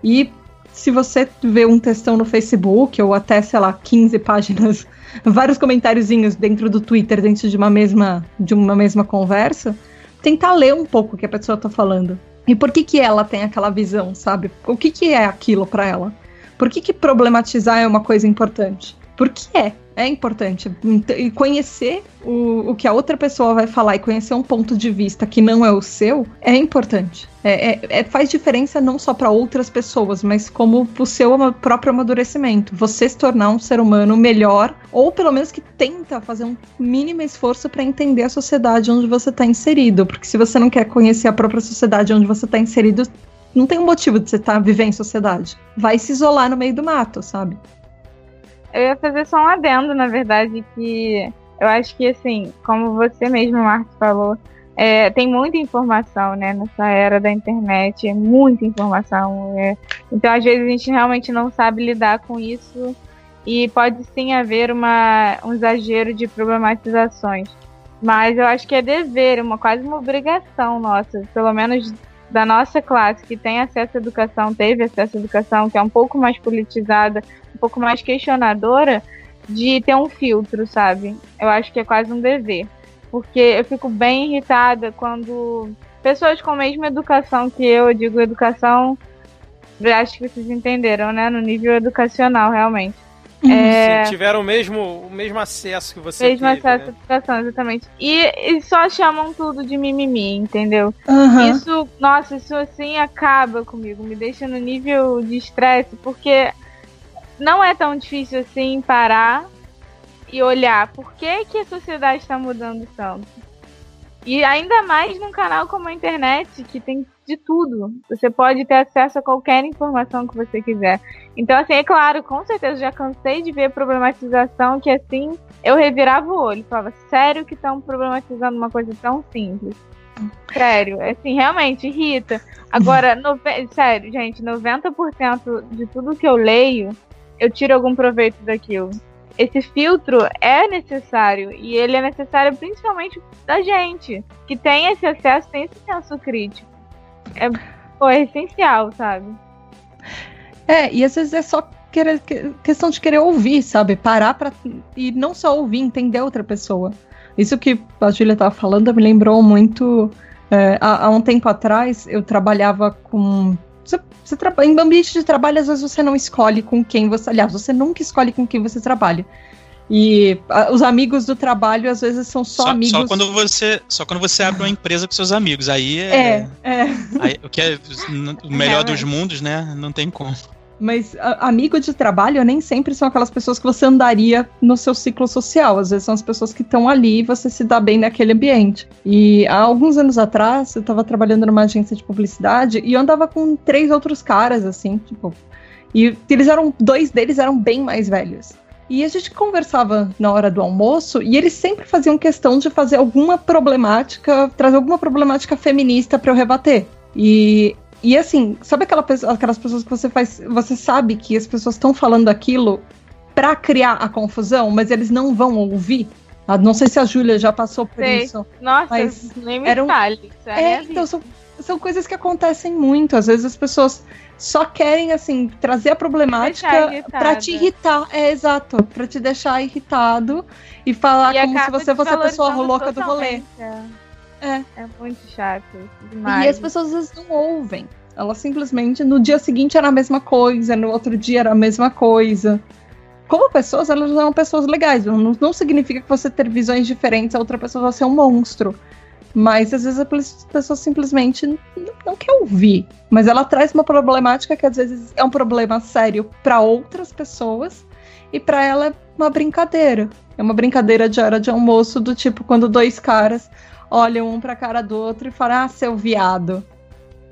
E se você vê um textão no Facebook, ou até, sei lá, 15 páginas, vários comentáriozinhos dentro do Twitter, dentro de uma mesma, de uma mesma conversa, tentar ler um pouco o que a pessoa tá falando. E por que que ela tem aquela visão, sabe? O que que é aquilo para ela? Por que que problematizar é uma coisa importante? Porque é é importante. E conhecer o, o que a outra pessoa vai falar e conhecer um ponto de vista que não é o seu é importante. É, é, é faz diferença não só para outras pessoas, mas como o seu próprio amadurecimento. Você se tornar um ser humano melhor, ou pelo menos que tenta fazer um mínimo esforço para entender a sociedade onde você está inserido. Porque se você não quer conhecer a própria sociedade onde você está inserido, não tem um motivo de você estar tá, viver em sociedade. Vai se isolar no meio do mato, sabe? Eu ia fazer só um adendo, na verdade, que eu acho que, assim, como você mesmo, Marcos, falou, é, tem muita informação, né, nessa era da internet, é muita informação. É. Então, às vezes, a gente realmente não sabe lidar com isso e pode sim haver uma, um exagero de problematizações. Mas eu acho que é dever, uma quase uma obrigação nossa, pelo menos da nossa classe que tem acesso à educação, teve acesso à educação, que é um pouco mais politizada, pouco mais questionadora de ter um filtro, sabe? Eu acho que é quase um dever. Porque eu fico bem irritada quando pessoas com a mesma educação que eu, eu digo educação, acho que vocês entenderam, né? No nível educacional, realmente. É... Sim, tiveram o mesmo, o mesmo acesso que você mesmo teve. acesso né? à educação, exatamente. E, e, só chamam tudo de mimimi, entendeu? Uhum. Isso, nossa, isso assim acaba comigo, me deixa no nível de estresse, porque não é tão difícil assim parar e olhar por que, que a sociedade está mudando tanto. E ainda mais num canal como a internet, que tem de tudo. Você pode ter acesso a qualquer informação que você quiser. Então, assim, é claro, com certeza já cansei de ver problematização que assim eu revirava o olho, falava, sério que estão problematizando uma coisa tão simples. Sério, assim, realmente irrita. Agora, no, sério, gente, 90% de tudo que eu leio eu tiro algum proveito daquilo. Esse filtro é necessário e ele é necessário principalmente da gente que tem esse acesso, tem esse senso crítico. É, pô, é essencial, sabe? É, e às vezes é só querer, questão de querer ouvir, sabe? Parar pra. E não só ouvir, entender outra pessoa. Isso que a Julia estava falando me lembrou muito. É, há, há, um tempo atrás, eu trabalhava com você, você em ambiente de trabalho, às vezes você não escolhe com quem você. Aliás, você nunca escolhe com quem você trabalha. E a, os amigos do trabalho, às vezes, são só, só, amigos. Só quando, você, só quando você abre uma empresa com seus amigos. Aí é. É, é. Aí, o que é o melhor é, dos mundos, né? Não tem como. Mas amigo de trabalho nem sempre são aquelas pessoas que você andaria no seu ciclo social. Às vezes são as pessoas que estão ali e você se dá bem naquele ambiente. E há alguns anos atrás, eu estava trabalhando numa agência de publicidade e eu andava com três outros caras, assim, tipo. E eles eram. Dois deles eram bem mais velhos. E a gente conversava na hora do almoço e eles sempre faziam questão de fazer alguma problemática, trazer alguma problemática feminista para eu rebater. E, e assim, sabe aquela aquelas pessoas que você faz. Você sabe que as pessoas estão falando aquilo para criar a confusão, mas eles não vão ouvir? Ah, não sei se a Júlia já passou por Sei. isso. Nossa, Mas nem me era um- fale. É, minha então são, são coisas que acontecem muito. Às vezes as pessoas só querem, assim, trazer a problemática pra te irritar. É, exato. Pra te deixar irritado e falar E como se você fosse a pessoa louca do rolê. É. É. é muito chato. Demais. E as pessoas às vezes não ouvem. Elas simplesmente, no dia seguinte era a mesma coisa, no outro dia era a mesma coisa. Como pessoas, elas são pessoas legais. Não, não significa que você ter visões diferentes, a outra pessoa vai ser um monstro. Mas às vezes a pe- pessoa simplesmente n- não quer ouvir. Mas ela traz uma problemática que às vezes é um problema sério para outras pessoas e para ela é uma brincadeira. É uma brincadeira de hora de almoço do tipo quando dois caras olham um pra cara do outro e falam: "Ah, seu viado".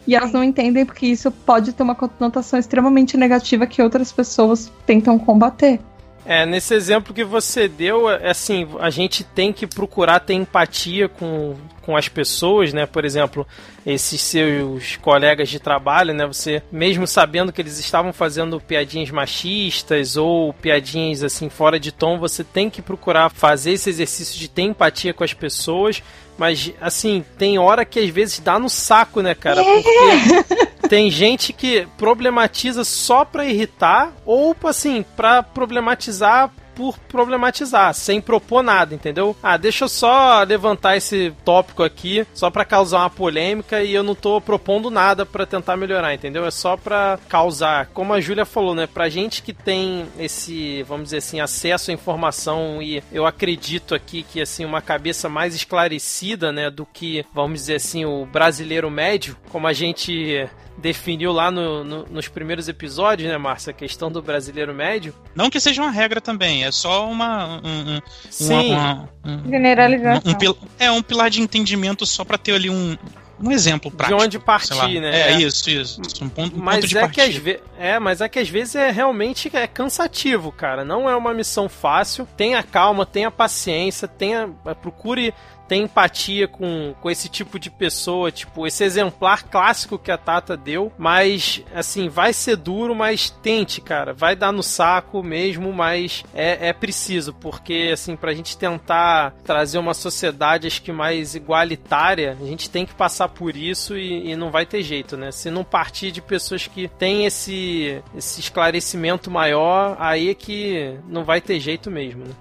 E elas não entendem porque isso pode ter uma conotação extremamente negativa que outras pessoas tentam combater. É, nesse exemplo que você deu, é assim, a gente tem que procurar ter empatia com, com as pessoas, né? Por exemplo, esses seus colegas de trabalho, né? Você, mesmo sabendo que eles estavam fazendo piadinhas machistas ou piadinhas assim fora de tom, você tem que procurar fazer esse exercício de ter empatia com as pessoas. Mas, assim, tem hora que às vezes dá no saco, né, cara? Porque tem gente que problematiza só pra irritar ou, assim, pra problematizar por problematizar, sem propor nada, entendeu? Ah, deixa eu só levantar esse tópico aqui, só pra causar uma polêmica e eu não tô propondo nada pra tentar melhorar, entendeu? É só pra causar. Como a Júlia falou, né? Pra gente que tem esse, vamos dizer assim, acesso à informação e eu acredito aqui que, assim, uma cabeça mais esclarecida, né, do que, vamos dizer assim, o brasileiro médio, como a gente definiu lá no- no- nos primeiros episódios, né, Márcia? A questão do brasileiro médio. Não que seja uma regra também, é só uma. um- um- Sim. uma- uma- um- Generalização. um é um pilar de entendimento só pra ter ali um, um exemplo prático. de onde sei lá. partir, né? É, isso, isso. Um ponto, um ponto Mas de é que às vezes. É, mas é que às vezes é realmente é cansativo, cara. Não é uma missão fácil. Tenha calma, tenha paciência, tenha. Procure ter empatia com, com esse tipo de pessoa, tipo, esse exemplar clássico que a Tata deu. Mas, assim, vai ser duro, mas tente, cara. Vai dar no saco mesmo, mas é, é preciso, porque, assim, pra gente tentar trazer uma sociedade, acho que mais igualitária, a gente tem que passar por isso e, e não vai ter jeito, né? Se não partir de pessoas que têm esse, esse esclarecimento maior, aí é que não vai ter jeito mesmo, né?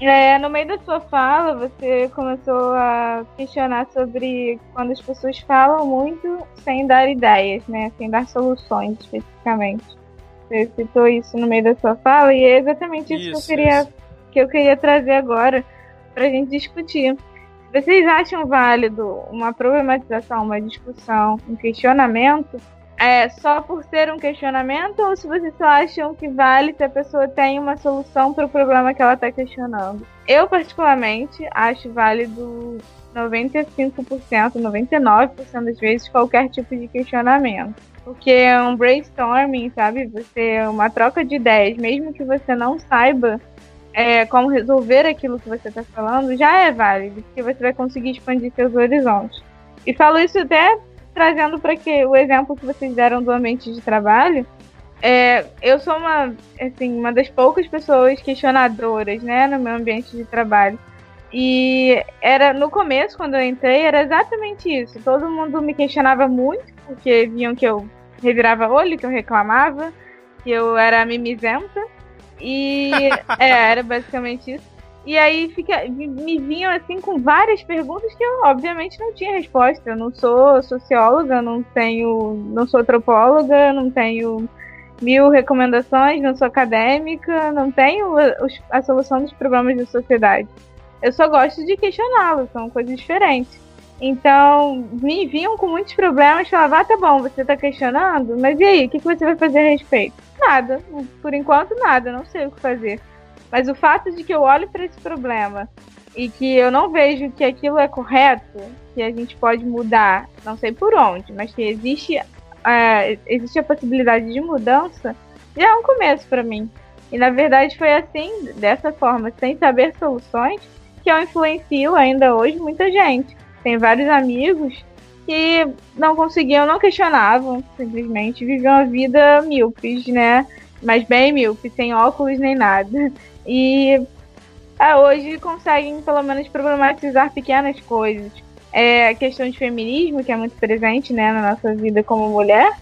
É, no meio da sua fala, você começou a questionar sobre quando as pessoas falam muito sem dar ideias, né? Sem dar soluções especificamente. Você citou isso no meio da sua fala e é exatamente isso, Isso, que, eu queria, isso. que eu queria trazer agora pra gente discutir. Vocês acham válido uma problematização, uma discussão, um questionamento é só por ser um questionamento ou se vocês só acham que vale se a pessoa tem uma solução para o problema que ela está questionando? Eu, particularmente, acho válido 95%, 99% das vezes qualquer tipo de questionamento. Porque é um brainstorming, sabe? Você uma troca de ideias, mesmo que você não saiba é, como resolver aquilo que você está falando, já é válido, porque você vai conseguir expandir seus horizontes. E falo isso até trazendo para que o exemplo que vocês deram do ambiente de trabalho. É, eu sou uma, assim, uma das poucas pessoas questionadoras, né, no meu ambiente de trabalho. E era no começo, quando eu entrei, era exatamente isso. Todo mundo me questionava muito, porque viam que eu revirava olho, que eu reclamava, que eu era mimizenta. E é, era basicamente isso. E aí fica, me, vinham assim com várias perguntas que eu obviamente não tinha resposta. Eu não sou socióloga, não tenho, não sou antropóloga, não tenho mil recomendações, não sou acadêmica, não tenho a, a solução dos problemas da sociedade. Eu só gosto de questioná-los, são coisas diferentes. Então, me vinham com muitos problemas, falavam, ah, tá bom, você tá questionando, mas e aí, o que, que você vai fazer a respeito? Nada, por enquanto nada, não sei o que fazer. Mas o fato de que eu olho para esse problema e que eu não vejo que aquilo é correto, que a gente pode mudar, não sei por onde, mas que existe, uh, existe a possibilidade de mudança, já é um começo para mim. E na verdade foi assim, dessa forma, sem saber soluções, que eu influencio ainda hoje muita gente. Tem vários amigos que não conseguiam, não questionavam, simplesmente viviam a vida míopes, né? Mas bem míopes, sem óculos nem nada. E é, hoje conseguem pelo menos problematizar pequenas coisas. É, a questão de feminismo, que é muito presente né, na nossa vida como mulher.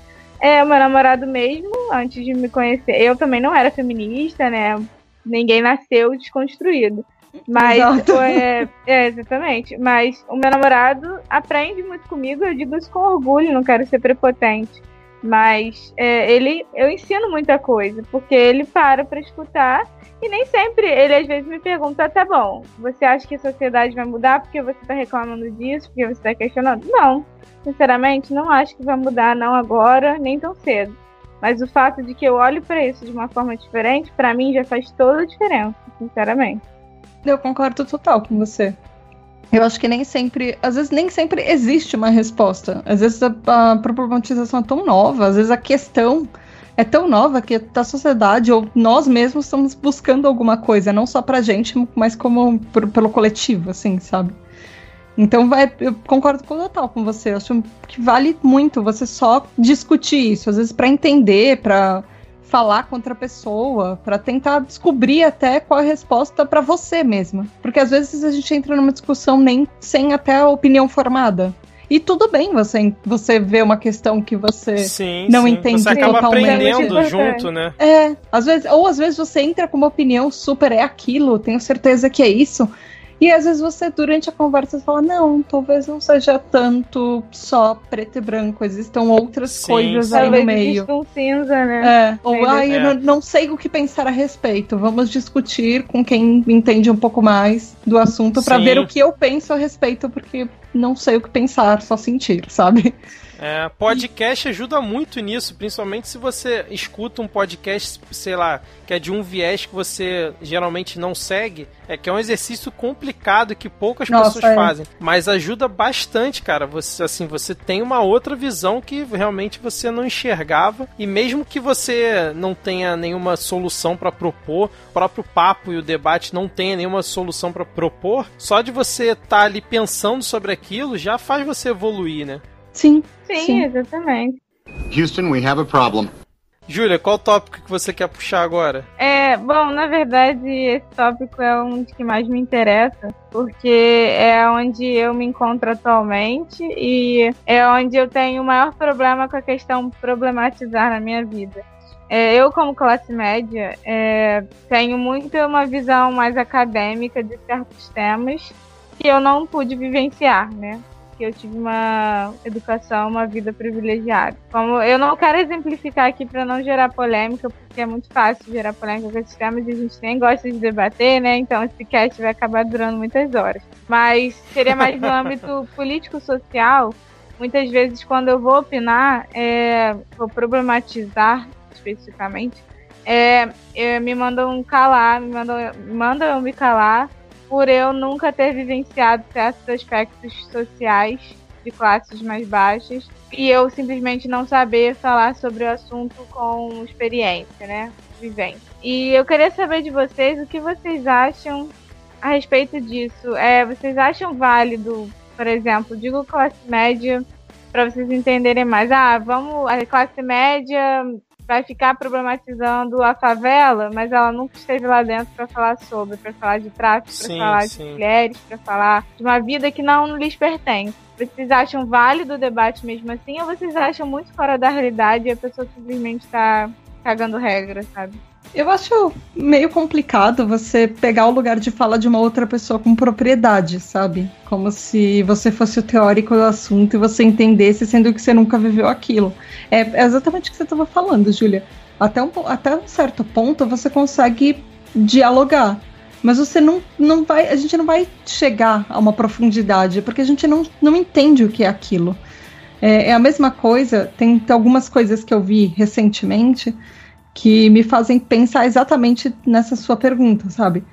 É, o meu namorado mesmo, antes de me conhecer, eu também não era feminista, né? Ninguém nasceu desconstruído. Mas é, é, exatamente. Mas o meu namorado aprende muito comigo, eu digo isso com orgulho, não quero ser prepotente. Mas é, ele, eu ensino muita coisa, porque ele para para escutar e nem sempre, ele às vezes me pergunta, tá bom, você acha que a sociedade vai mudar porque você tá reclamando disso, porque você tá questionando? Não, sinceramente, não acho que vai mudar, não agora, nem tão cedo. Mas o fato de que eu olho para isso de uma forma diferente, para mim já faz toda a diferença, sinceramente. Eu concordo total com você. Eu acho que nem sempre, às vezes nem sempre existe uma resposta. Às vezes a, a problematização é tão nova, às vezes a questão é tão nova que a sociedade ou nós mesmos estamos buscando alguma coisa, não só pra gente, mas como por, pelo coletivo, assim, sabe? Então vai, eu concordo com total com você. Eu acho que vale muito você só discutir isso, às vezes para entender, para falar com outra pessoa, para tentar descobrir até qual é a resposta para você mesma. Porque às vezes a gente entra numa discussão nem sem até a opinião formada. E tudo bem você, você vê uma questão que você sim, não sim. entende você acaba totalmente. aprendendo junto, né? É, às vezes, ou às vezes você entra com uma opinião super é aquilo, tenho certeza que é isso. E às vezes você, durante a conversa, fala: não, talvez não seja tanto só preto e branco, existam outras Sim, coisas aí no meio. Um cinza, né? É. Ou, ai, é. não, não sei o que pensar a respeito. Vamos discutir com quem entende um pouco mais do assunto para ver o que eu penso a respeito, porque não sei o que pensar, só sentir, sabe? É, podcast ajuda muito nisso, principalmente se você escuta um podcast, sei lá, que é de um viés que você geralmente não segue, é que é um exercício complicado que poucas Nossa, pessoas é. fazem, mas ajuda bastante, cara. Você assim, você tem uma outra visão que realmente você não enxergava e mesmo que você não tenha nenhuma solução para propor, o próprio papo e o debate não tenha nenhuma solução para propor, só de você estar tá ali pensando sobre aquilo já faz você evoluir, né? Sim. Sim, sim. exatamente. Houston, we have a problem. Júlia, qual tópico que você quer puxar agora? É, bom, na verdade, esse tópico é um dos que mais me interessa, porque é onde eu me encontro atualmente e é onde eu tenho o maior problema com a questão problematizar na minha vida. É, eu, como classe média, é, tenho muito uma visão mais acadêmica de certos temas que eu não pude vivenciar, né? Que eu tive uma educação, uma vida privilegiada. Como eu não quero exemplificar aqui para não gerar polêmica, porque é muito fácil gerar polêmica com esses temas e a gente nem gosta de debater, né? Então esse cast vai acabar durando muitas horas. Mas seria mais no âmbito político-social. Muitas vezes, quando eu vou opinar, é, vou problematizar especificamente, é, é, me mandam calar, me mandam, mandam eu me calar por eu nunca ter vivenciado certos aspectos sociais de classes mais baixas e eu simplesmente não saber falar sobre o assunto com experiência, né? Vivência. E eu queria saber de vocês o que vocês acham a respeito disso. É, vocês acham válido, por exemplo, digo classe média, para vocês entenderem mais. Ah, vamos, a classe média vai ficar problematizando a favela, mas ela nunca esteve lá dentro para falar sobre, para falar de tráfico, para falar sim. de mulheres, para falar de uma vida que não lhes pertence. Vocês acham válido o debate mesmo assim, ou vocês acham muito fora da realidade e a pessoa simplesmente está cagando regra, sabe? Eu acho meio complicado você pegar o lugar de fala de uma outra pessoa com propriedade, sabe? Como se você fosse o teórico do assunto e você entendesse, sendo que você nunca viveu aquilo. É, exatamente o que você estava falando, Júlia. Até um, até um certo ponto você consegue dialogar. Mas você não, não vai. A gente não vai chegar a uma profundidade, porque a gente não, não entende o que é aquilo. É, é a mesma coisa, tem, tem algumas coisas que eu vi recentemente que me fazem pensar exatamente nessa sua pergunta, sabe?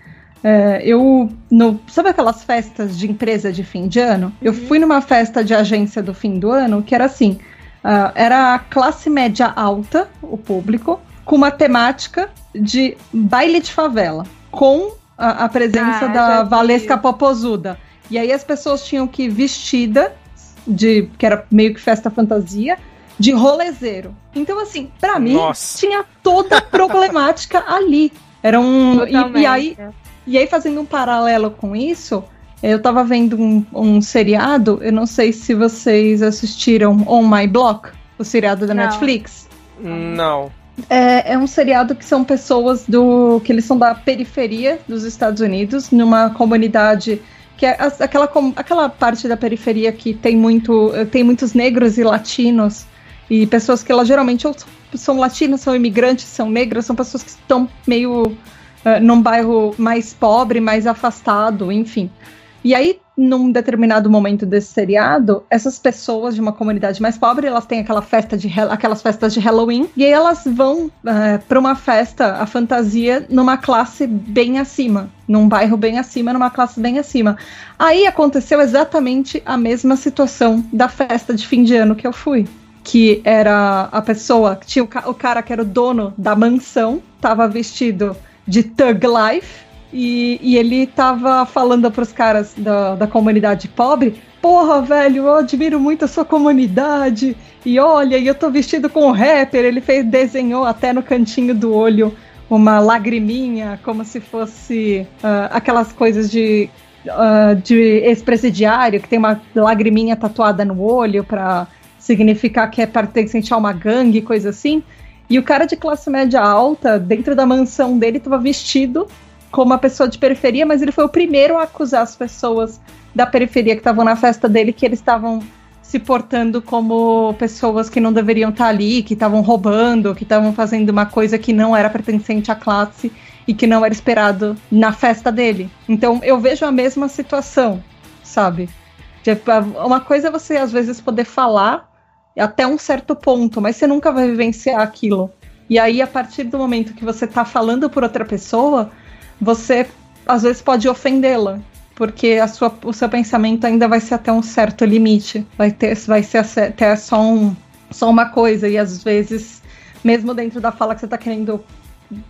É, eu, no, sabe aquelas festas de empresa de fim de ano? Eu uhum. fui numa festa de agência do fim do ano que era assim: uh, era a classe média alta, o público, com uma temática de baile de favela, com a, a presença Ah, da. Valesca Popozuda. E aí as pessoas tinham que ir vestida de que era meio que festa fantasia de rolezeiro. Então assim, pra mim Nossa. tinha toda a problemática ali. Era um e- e aí e aí, fazendo um paralelo com isso, eu tava vendo um, um seriado, eu não sei se vocês assistiram On My Block, o seriado da Não. Netflix. Não. É, é um seriado que são pessoas do. que eles são da periferia dos Estados Unidos, numa comunidade que é aquela, aquela parte da periferia que tem, muito, tem muitos negros e latinos, e pessoas que elas geralmente ou são- latinos, são imigrantes, são negras, são pessoas que estão meio eh, num bairro mais pobre, mais afastado, enfim. E aí, num determinado momento desse seriado, essas pessoas de uma comunidade mais pobre, elas têm aquela festa de aquelas festas de Halloween, e aí elas vão para uma festa, a fantasia, numa classe bem acima, num bairro bem acima, numa classe bem acima. Aí aconteceu exatamente a mesma situação da festa de fim de ano que eu fui. Que era a pessoa, que tinha o, o cara que era o dono da mansão, tava vestido de Thug Life, e, e ele tava falando pros caras da, da comunidade pobre: Porra, velho, eu admiro muito a sua comunidade. E olha, eu tô vestido com um rapper. Ele fez, desenhou até no cantinho do olho uma lagriminha, como se fosse ah, aquelas coisas de, ah, de ex-presidiário, que tem uma lagriminha tatuada no olho pra significar que é pertencente a uma gangue, coisa assim. E o cara de classe média alta, dentro da mansão dele, estava vestido como uma pessoa de periferia, mas ele foi o primeiro a acusar as pessoas da periferia que estavam na festa dele que eles estavam se portando como pessoas que não deveriam estar ali, que estavam roubando, que estavam fazendo uma coisa que não era pertencente à classe e que não era esperado na festa dele. Então eu vejo a mesma situação, sabe? Tipo, uma coisa é você às vezes poder falar até um certo ponto, mas você nunca vai vivenciar aquilo. E aí, a partir do momento que você tá falando por outra pessoa, você às vezes pode ofendê-la. Porque a sua, o seu pensamento ainda vai ser até um certo limite. Vai ter, vai ser até só, um, só uma coisa. E às vezes, mesmo dentro da fala que você tá querendo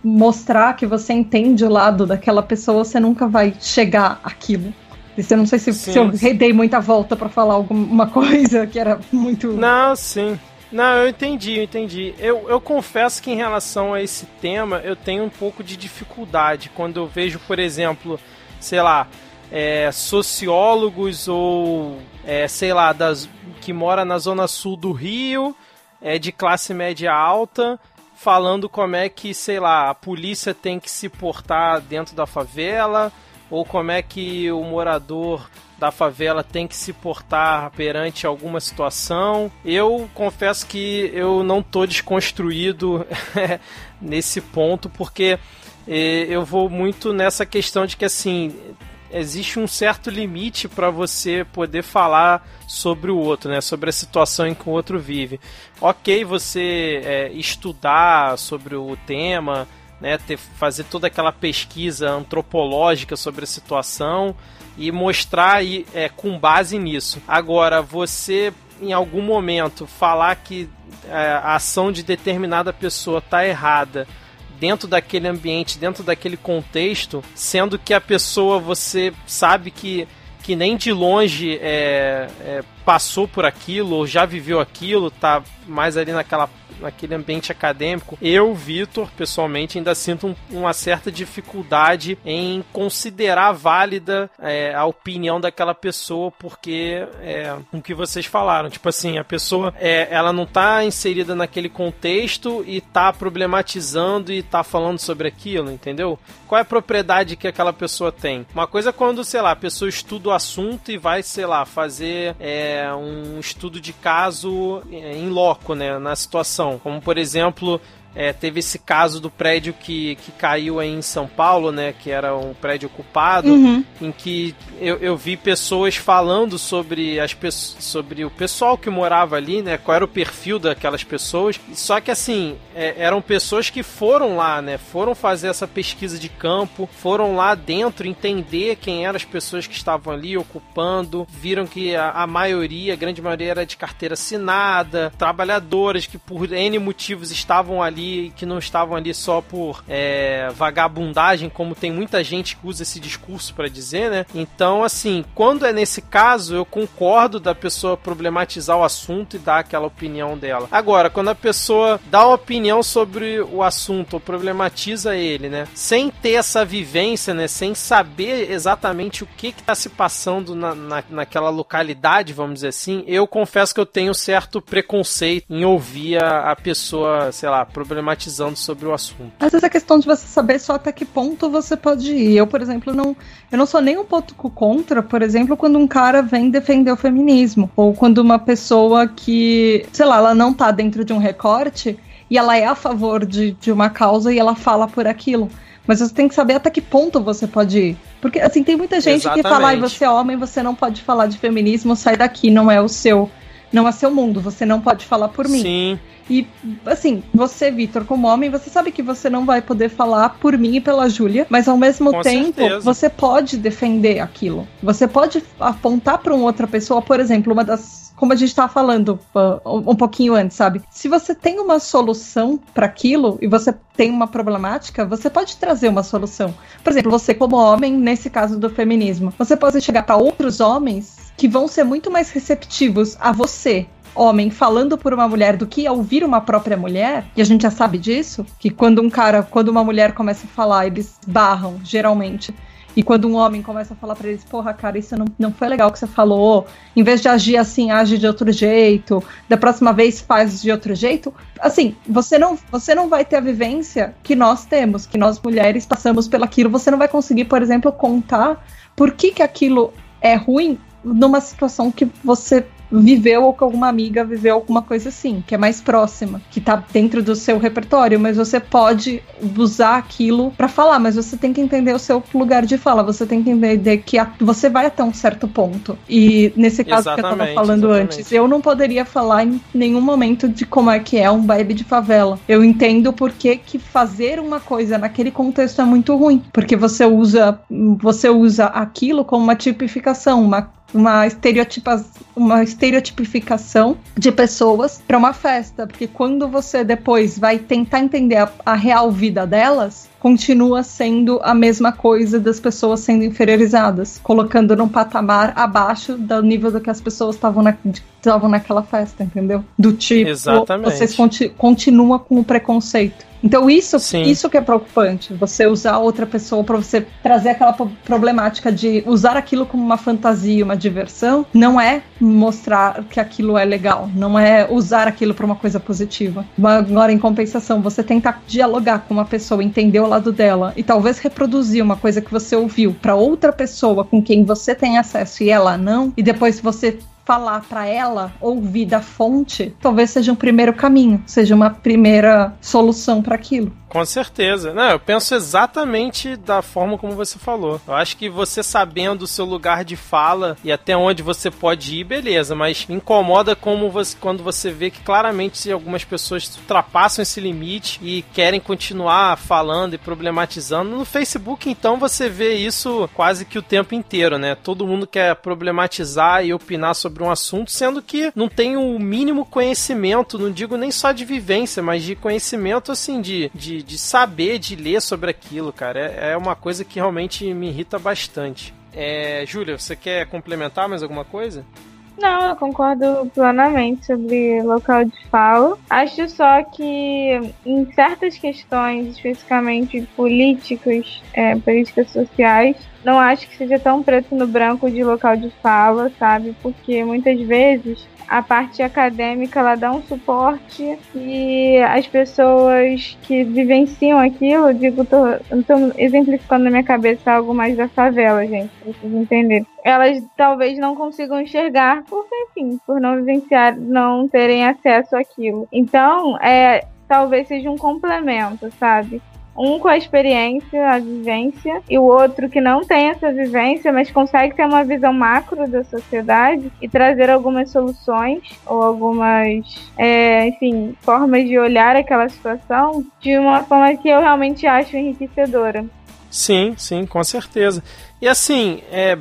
mostrar que você entende o lado daquela pessoa, você nunca vai chegar àquilo. Eu não sei se, Sim, se eu sim. dei muita volta pra falar alguma coisa que era muito. Não, sim. Não, eu entendi, eu entendi. Eu, eu confesso que em relação a esse tema eu tenho um pouco de dificuldade quando eu vejo, por exemplo, sei lá, é, sociólogos ou é, sei lá, das, que mora na zona sul do Rio, é de classe média alta, falando como é que, sei lá, a polícia tem que se portar dentro da favela, ou como é que o morador da favela tem que se portar perante alguma situação. Eu confesso que eu não tô desconstruído nesse ponto, porque eh, eu vou muito nessa questão de que assim existe um certo limite para você poder falar sobre o outro, né? Sobre a situação em que o outro vive. Ok, você é, estudar sobre o tema, né? Ter, fazer toda aquela pesquisa antropológica sobre a situação e mostrar aí, é, com base nisso. Agora, você em algum momento falar que é, a ação de determinada pessoa está errada dentro daquele ambiente, dentro daquele contexto, sendo que a pessoa você sabe que, que nem de longe é, é, passou por aquilo ou já viveu aquilo, tá mais ali naquela naquele ambiente acadêmico, eu, Vitor, pessoalmente, ainda sinto um, uma certa dificuldade em considerar válida é, a opinião daquela pessoa, porque é o que vocês falaram. Tipo assim, a pessoa é, ela não tá inserida naquele contexto e tá problematizando e tá falando sobre aquilo, entendeu? Qual é a propriedade que aquela pessoa tem? Uma coisa é quando, sei lá, a pessoa estuda o assunto e vai, sei lá, fazer é, um estudo de caso em loco, né, na situação. Como, por exemplo, é, teve esse caso do prédio que, que caiu aí em São Paulo, né? Que era um prédio ocupado, Uhum. em que eu, eu vi pessoas falando sobre, as, sobre o pessoal que morava ali, né? Qual era o perfil daquelas pessoas. Só que assim, é, eram pessoas que foram lá, né? Foram fazer essa pesquisa de campo, foram lá dentro entender quem eram as pessoas que estavam ali ocupando, viram que a, a maioria, a grande maioria era de carteira assinada, trabalhadoras que por N motivos estavam ali ali, que não estavam ali só por é, vagabundagem, como tem muita gente que usa esse discurso para dizer, né? Então, assim, quando é nesse caso, eu concordo da pessoa problematizar o assunto e dar aquela opinião dela. Agora, quando a pessoa dá uma opinião sobre o assunto ou problematiza ele, né? Sem ter essa vivência, né? Sem saber exatamente o que está se passando na, na, naquela localidade, vamos dizer assim, eu confesso que eu tenho certo preconceito em ouvir a, a pessoa, sei lá, problematizando sobre o assunto. Às vezes é questão de você saber só até que ponto você pode ir. Eu, por exemplo, não, eu não sou nem um pouco contra, por exemplo, quando um cara vem defender o feminismo, ou quando uma pessoa que, sei lá, ela não tá dentro de um recorte e ela é a favor de, de uma causa e ela fala por aquilo. Mas você tem que saber até que ponto você pode ir. Porque, assim, tem muita gente Exatamente. que fala, ah, você é homem, você não pode falar de feminismo, sai daqui, não é o seu. Não é seu mundo, você não pode falar por mim. Sim. E, assim, você, Vitor, como homem, você sabe que você não vai poder falar por mim e pela Júlia, mas ao mesmo Com tempo, certeza. você pode defender aquilo. Você pode apontar para uma outra pessoa, por exemplo, uma das como a gente estava falando um pouquinho antes, sabe? Se você tem uma solução para aquilo e você tem uma problemática, você pode trazer uma solução. Por exemplo, você como homem, nesse caso do feminismo, você pode chegar para outros homens que vão ser muito mais receptivos a você homem falando por uma mulher do que ouvir uma própria mulher, e a gente já sabe disso, que quando um cara, quando uma mulher começa a falar, eles barram, geralmente. E quando um homem começa a falar para eles, porra, cara, isso não, não foi legal que você falou, em vez de agir assim, age de outro jeito, da próxima vez faz de outro jeito, assim, você não, você não vai ter a vivência que nós temos, que nós mulheres passamos pelaquilo, você não vai conseguir, por exemplo, contar por que, que aquilo é ruim numa situação que você viveu ou que alguma amiga viveu alguma coisa assim, que é mais próxima, que tá dentro do seu repertório, mas você pode usar aquilo para falar, mas você tem que entender o seu lugar de fala, você tem que entender que a, você vai até um certo ponto. E nesse caso exatamente, que eu tava falando exatamente. antes, eu não poderia falar em nenhum momento de como é que é um baby de favela. Eu entendo porque que fazer uma coisa naquele contexto é muito ruim, porque você usa você usa aquilo como uma tipificação, uma uma, estereotipa, uma estereotipificação de pessoas para uma festa, porque quando você depois vai tentar entender a, a, real vida delas, continua sendo a mesma coisa das pessoas sendo inferiorizadas, colocando num patamar abaixo do nível do que as pessoas estavam na, naquela festa, entendeu? Do tipo, Exatamente. vocês conti continuam com o preconceito. Então isso, isso que é preocupante, você usar outra pessoa para você trazer aquela problemática de usar aquilo como uma fantasia, uma diversão, não é mostrar que aquilo é legal, não é usar aquilo para uma coisa positiva. Agora em compensação, você tentar dialogar com uma pessoa, entender o lado dela e talvez reproduzir uma coisa que você ouviu para outra pessoa com quem você tem acesso e ela não, e depois você falar para ela, ouvir da fonte, talvez seja um primeiro caminho, seja uma primeira solução para aquilo. Com certeza. Não, eu penso exatamente da forma como você falou. Eu acho que você sabendo o seu lugar de fala e até onde você pode ir, beleza, mas incomoda como você, quando você vê que claramente algumas pessoas ultrapassam esse limite e querem continuar falando e problematizando. No Facebook, então, você vê isso quase que o tempo inteiro, né? Todo mundo quer problematizar e opinar sobre um assunto, sendo que não tem o mínimo conhecimento, não digo nem só de vivência, mas de conhecimento, assim, de, de de, saber, de ler sobre aquilo, cara. É, é uma coisa que realmente me irrita bastante. É, Júlia, você quer complementar mais alguma coisa? Não, eu concordo plenamente sobre local de fala. Acho só que em certas questões, especificamente políticas, é, políticas sociais, não acho que seja tão preto no branco de local de fala, sabe? Porque muitas vezes a parte acadêmica ela dá um suporte e as pessoas que vivenciam aquilo, digo, tô, tô exemplificando na minha cabeça algo mais da favela, gente, pra vocês entenderem. Elas talvez não consigam enxergar, porque, enfim, por não vivenciar, não terem acesso àquilo. Então, é, talvez seja um complemento, sabe? Um com a experiência, a vivência, e o outro que não tem essa vivência, mas consegue ter uma visão macro da sociedade e trazer algumas soluções ou algumas, é, enfim, formas de olhar aquela situação de uma forma que eu realmente acho enriquecedora. Sim, sim, com certeza. E assim, é,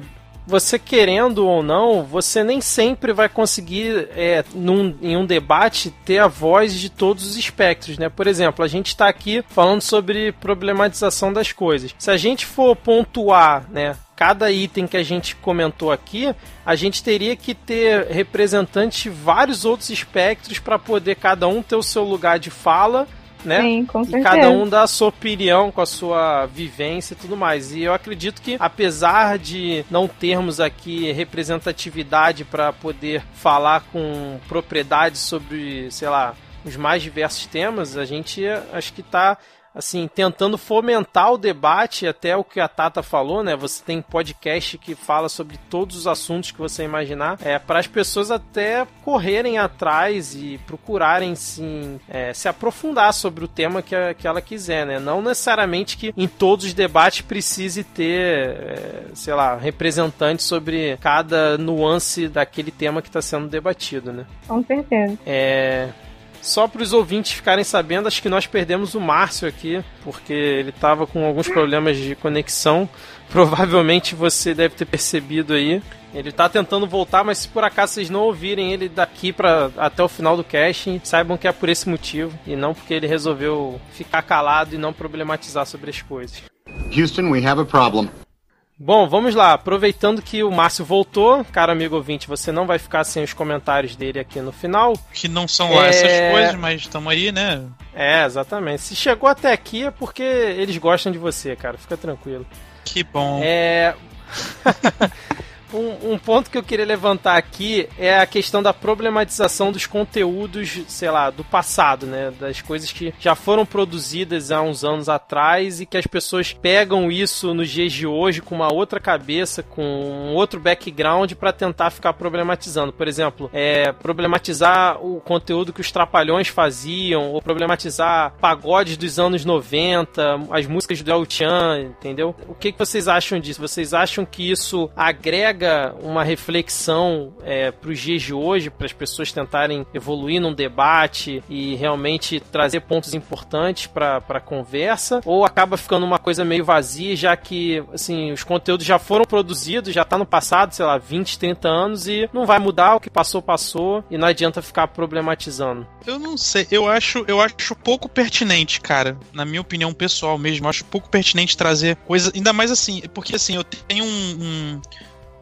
você querendo ou não, você nem sempre vai conseguir, é, num, em um debate, ter a voz de todos os espectros, né? Por exemplo, a gente está aqui falando sobre problematização das coisas. Se a gente for pontuar, né, cada item que a gente comentou aqui, a gente teria que ter representantes de vários outros espectros para poder cada um ter o seu lugar de fala né? Sim, com certeza. E cada um dá a sua opinião com a sua vivência e tudo mais. E eu acredito que, apesar de não termos aqui representatividade para poder falar com propriedade sobre, sei lá, os mais diversos temas, a gente acho que está assim, tentando fomentar o debate, até o que a Tata falou, né? Você tem podcast que fala sobre todos os assuntos que você imaginar, é para as pessoas até correrem atrás e procurarem sim, é, se aprofundar sobre o tema que, a, que ela quiser, né? Não necessariamente que em todos os debates precise ter, é, sei lá, representantes sobre cada nuance daquele tema que está sendo debatido, né? Com certeza. É, só para os ouvintes ficarem sabendo, acho que nós perdemos o Márcio aqui, porque ele estava com alguns problemas de conexão. Provavelmente você deve ter percebido aí. Ele está tentando voltar, mas se por acaso vocês não ouvirem ele daqui para até o final do casting, saibam que é por esse motivo e não porque ele resolveu ficar calado e não problematizar sobre as coisas. Houston, we have a problem. Bom, vamos lá. Aproveitando que o Márcio voltou, cara amigo ouvinte, você não vai ficar sem os comentários dele aqui no final. Que não são lá é... essas coisas, mas estamos aí, né? É, exatamente. Se chegou até aqui é porque eles gostam de você, cara. Fica tranquilo. Que bom. É. Um, um, ponto que eu queria levantar aqui é a questão da problematização dos conteúdos, sei lá, do passado, né? Das coisas que já foram produzidas há uns anos atrás e que as pessoas pegam isso nos dias de hoje com uma outra cabeça, com um outro background para tentar ficar problematizando. Por exemplo, é, problematizar o conteúdo que os trapalhões faziam, ou problematizar pagodes dos anos 90, as músicas do El Chan, entendeu? O que, que vocês acham disso? Vocês acham que isso agrega agrega uma reflexão é, para os dias de hoje, para as pessoas tentarem evoluir num debate e realmente trazer pontos importantes para a conversa, ou acaba ficando uma coisa meio vazia, já que assim, os conteúdos já foram produzidos, já está no passado, sei lá, 20, 30 anos e não vai mudar, o que passou, passou, e não adianta ficar problematizando. Eu não sei, eu acho, eu acho pouco pertinente, cara, na minha opinião pessoal mesmo, acho pouco pertinente trazer coisa, ainda mais assim, porque assim, eu tenho um, um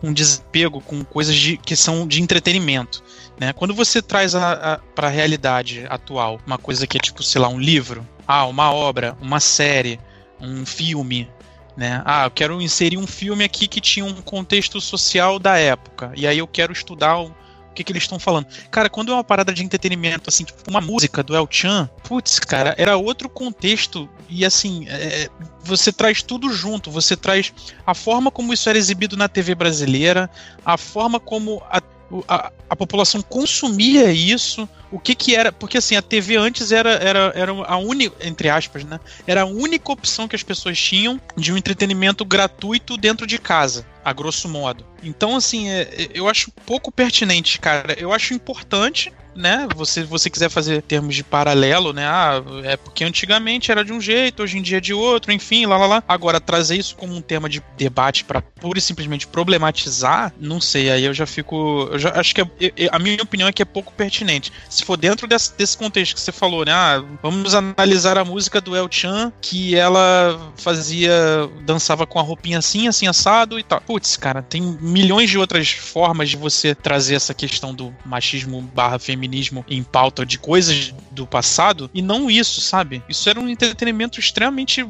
um desapego com coisas de, que são de entretenimento. Né? Quando você traz a, a, para a realidade atual uma coisa que é tipo, sei lá, um livro, ah, uma obra, uma série, um filme, né? Ah, eu quero inserir um filme aqui que tinha um contexto social da época, e aí eu quero estudar que, que eles estão falando. Cara, quando é uma parada de entretenimento, assim, tipo uma música do El Chan, putz, cara, era outro contexto e assim, é, você traz tudo junto, você traz a forma como isso era exibido na TV brasileira, a forma como a a, a, população consumia isso, o que que era, porque assim, a TV antes era, era, era a única, entre aspas, né, era a única opção que as pessoas tinham de um entretenimento gratuito dentro de casa, a grosso modo. Então, assim, é, eu acho pouco pertinente, cara, eu acho importante, né? Você você quiser fazer termos de paralelo, né? Ah, é porque antigamente era de um jeito, hoje em dia é de outro, enfim, lá lá lá. Agora trazer isso como um tema de debate para pura e simplesmente problematizar, não sei, aí eu já fico, eu já acho que é, a minha opinião é que é pouco pertinente. Se for dentro desse, desse contexto que você falou, né? Ah, vamos analisar a música do El Chan que ela fazia dançava com a roupinha assim, assim assado e tal. Putz, cara, tem milhões de outras formas de você trazer essa questão do machismo barra feminismo feminismo em pauta de coisas do passado e não isso, sabe? Isso era um entretenimento extremamente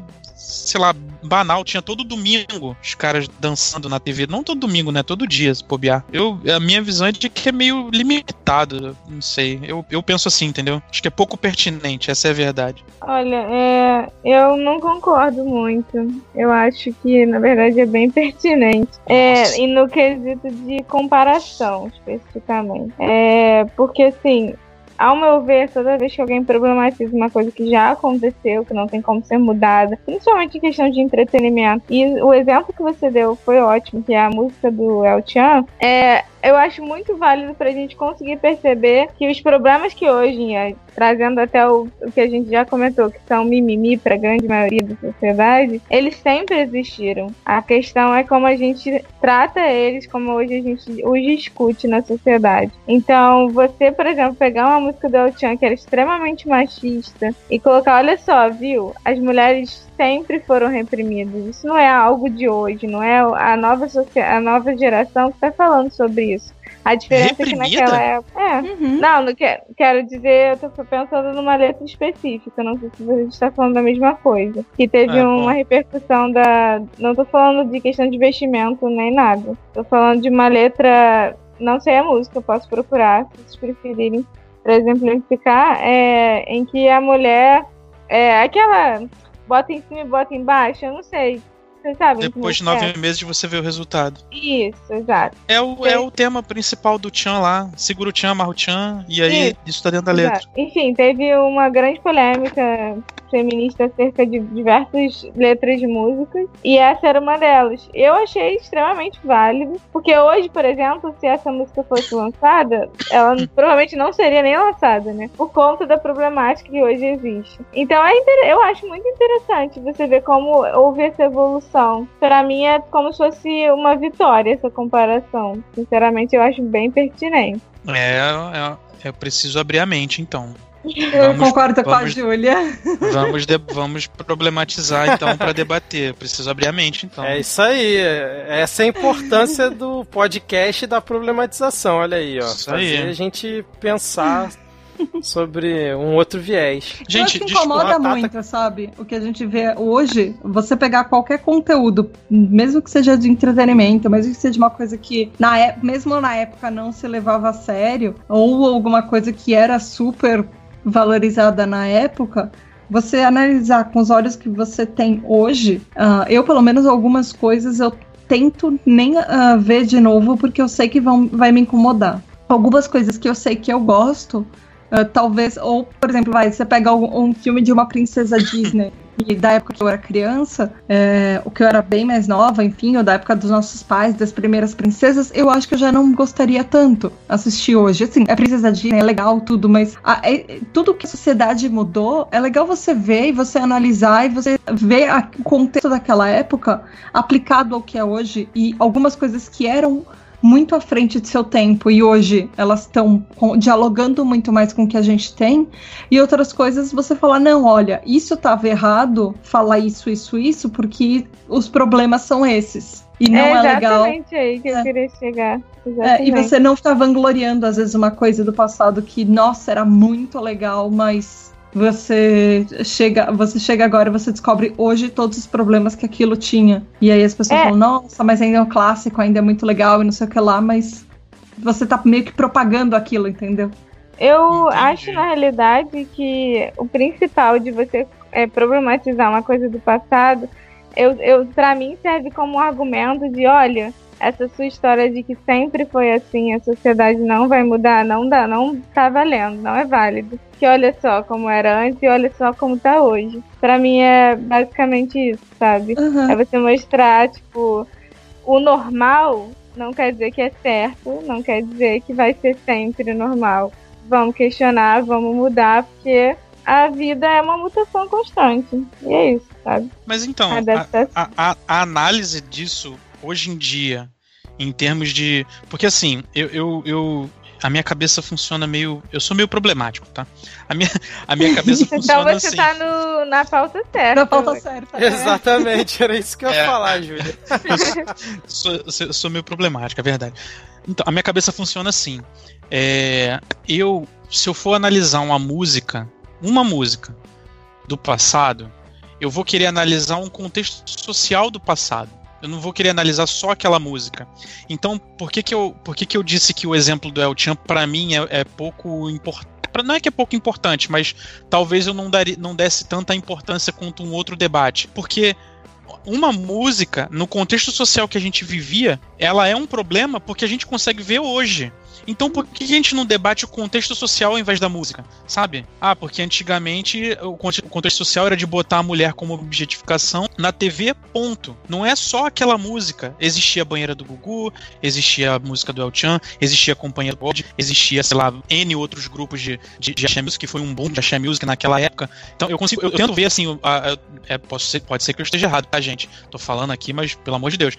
sei lá, banal. Tinha todo domingo os caras dançando na TV. Não todo domingo, né? Todo dia, se bobear. Eu, a minha visão é de que é meio limitado. Não sei. Eu, eu penso assim, entendeu? Acho que é pouco pertinente, essa é a verdade. Olha, é, eu não concordo muito. Eu acho que, na verdade, é bem pertinente. É, e no quesito de comparação, especificamente. É, porque, assim, ao meu ver, toda vez que alguém problematiza uma coisa que já aconteceu, que não tem como ser mudada, principalmente em questão de entretenimento, e o exemplo que você deu foi ótimo, que é a música do El Chan, é, eu acho muito válido para a gente conseguir perceber que os problemas que hoje trazendo até o, o que a gente já comentou, que são mimimi para a grande maioria da sociedade, eles sempre existiram. A questão é como a gente trata eles, como hoje a gente os discute na sociedade. Então, você, por exemplo, pegar uma música do El Chan que era extremamente machista e colocar, olha só, viu? As mulheres sempre foram reprimidas. Isso não é algo de hoje, não é a nova, a nova geração que está falando sobre isso. A diferença Reprimida? é que naquela época. É. Uhum. Não, não quero, quero dizer, eu tô pensando numa letra específica, não sei se você está falando da mesma coisa. Que teve é, uma bom. repercussão da. Não tô falando de questão de vestimento nem nada. Tô falando de uma letra. Não sei a música, eu posso procurar, se vocês preferirem, para exemplificar, é, em que a mulher. É aquela. Bota em cima e bota embaixo, eu não sei vocês sabem. Depois de nove é. meses de você ver o resultado. Isso, exato. É o, é o tema principal do Chan lá. Segura o Chan, amarra o Chan, e aí isso, isso tá dentro da letra. Enfim, teve uma grande polêmica feminista acerca de diversas letras de músicas, e essa era uma delas. Eu achei extremamente válido, porque hoje, por exemplo, se essa música fosse lançada, ela provavelmente não seria nem lançada, né? Por conta da problemática que hoje existe. Então é eu acho muito interessante você ver como houve essa evolução. Para mim é como se fosse uma vitória essa comparação. Sinceramente, eu acho bem pertinente. É, é, é preciso abrir a mente, então. Eu vamos, concordo com a Júlia. Vamos, de, vamos problematizar então para debater. Preciso abrir a mente então. É isso aí. Essa é a importância do podcast da problematização. Olha aí, ó. Isso Fazer aí. a gente pensar sobre um outro viés. Gente, que incomoda muito, sabe? O que a gente vê hoje, você pegar qualquer conteúdo, mesmo que seja de entretenimento, mesmo que seja uma coisa que na mesmo na época não se levava a sério, ou alguma coisa que era super valorizada na época, você analisar com os olhos que você tem hoje, uh, eu pelo menos algumas coisas eu tento nem uh, ver de novo porque eu sei que vão, vai me incomodar. Algumas coisas que eu sei que eu gosto, uh, talvez, ou por exemplo, vai, você pega um, um filme de uma princesa Disney e da época que eu era criança, é, o que eu era bem mais nova, enfim, ou da época dos nossos pais, das primeiras princesas, eu acho que eu já não gostaria tanto assistir hoje. Assim, a Princesa Disney é legal, tudo, mas a, é, tudo que a sociedade mudou, é legal você ver e você analisar e você ver a, o contexto daquela época aplicado ao que é hoje e algumas coisas que eram muito à frente de seu tempo e hoje elas estão dialogando muito mais com o que a gente tem. E outras coisas você falar não olha isso estava errado falar isso isso isso porque os problemas são esses. E não é, é legal. exatamente aí que é. eu queria chegar. É, e você não ficar vangloriando às vezes uma coisa do passado que nossa era muito legal mas você chega, você chega agora e você descobre hoje todos os problemas que aquilo tinha. E aí as pessoas é. falam, nossa, mas ainda é um clássico, ainda é muito legal e não sei o que lá, mas você tá meio que propagando aquilo, entendeu? Eu Entendi. acho, na realidade, que o principal de você é, problematizar uma coisa do passado, eu, eu, para mim serve como um argumento de, olha, essa sua história de que sempre foi assim, a sociedade não vai mudar, não dá, não tá valendo, não é válido. Que olha só como era antes e olha só como tá hoje. Para mim é basicamente isso, sabe? Uhum. É você mostrar, tipo, o normal não quer dizer que é certo, não quer dizer que vai ser sempre normal. Vamos questionar, vamos mudar, porque a vida é uma mutação constante. E é isso, sabe? Mas então, a, a, a, a análise disso hoje em dia, em termos de. Porque assim, eu, eu, eu, a minha cabeça funciona meio. Eu sou meio problemático, tá? A minha, a minha cabeça então funciona assim. Então você tá no, na pauta certa. Na pauta certa. Né? Exatamente, era isso que eu ia é. falar, Júlia. sou, sou, sou meio problemático, é verdade. Então, a minha cabeça funciona assim. É, eu, se eu for analisar uma música, uma música do passado, eu vou querer analisar um contexto social do passado. Eu não vou querer analisar só aquela música. Então, por que que eu, por que que eu disse que o exemplo do El Chan, para mim, é, é pouco importante? Não é que é pouco importante, mas talvez eu não, daria, não desse tanta importância quanto um outro debate. Porque uma música, no contexto social que a gente vivia, ela é um problema porque a gente consegue ver hoje. Então por que a gente não debate o contexto social ao invés da música, sabe? Ah, porque antigamente o contexto social era de botar a mulher como objetificação na TV, ponto. Não é só aquela música. Existia a banheira do Gugu, existia a música do El Chan, existia a companhia do God, existia, sei lá, N outros grupos de, de, de Axé Music, que foi um boom de Axé Music naquela época. Então eu consigo, eu tento ver assim, a, a, é, ser, pode ser que eu esteja errado, tá, gente? Tô falando aqui, mas pelo amor de Deus.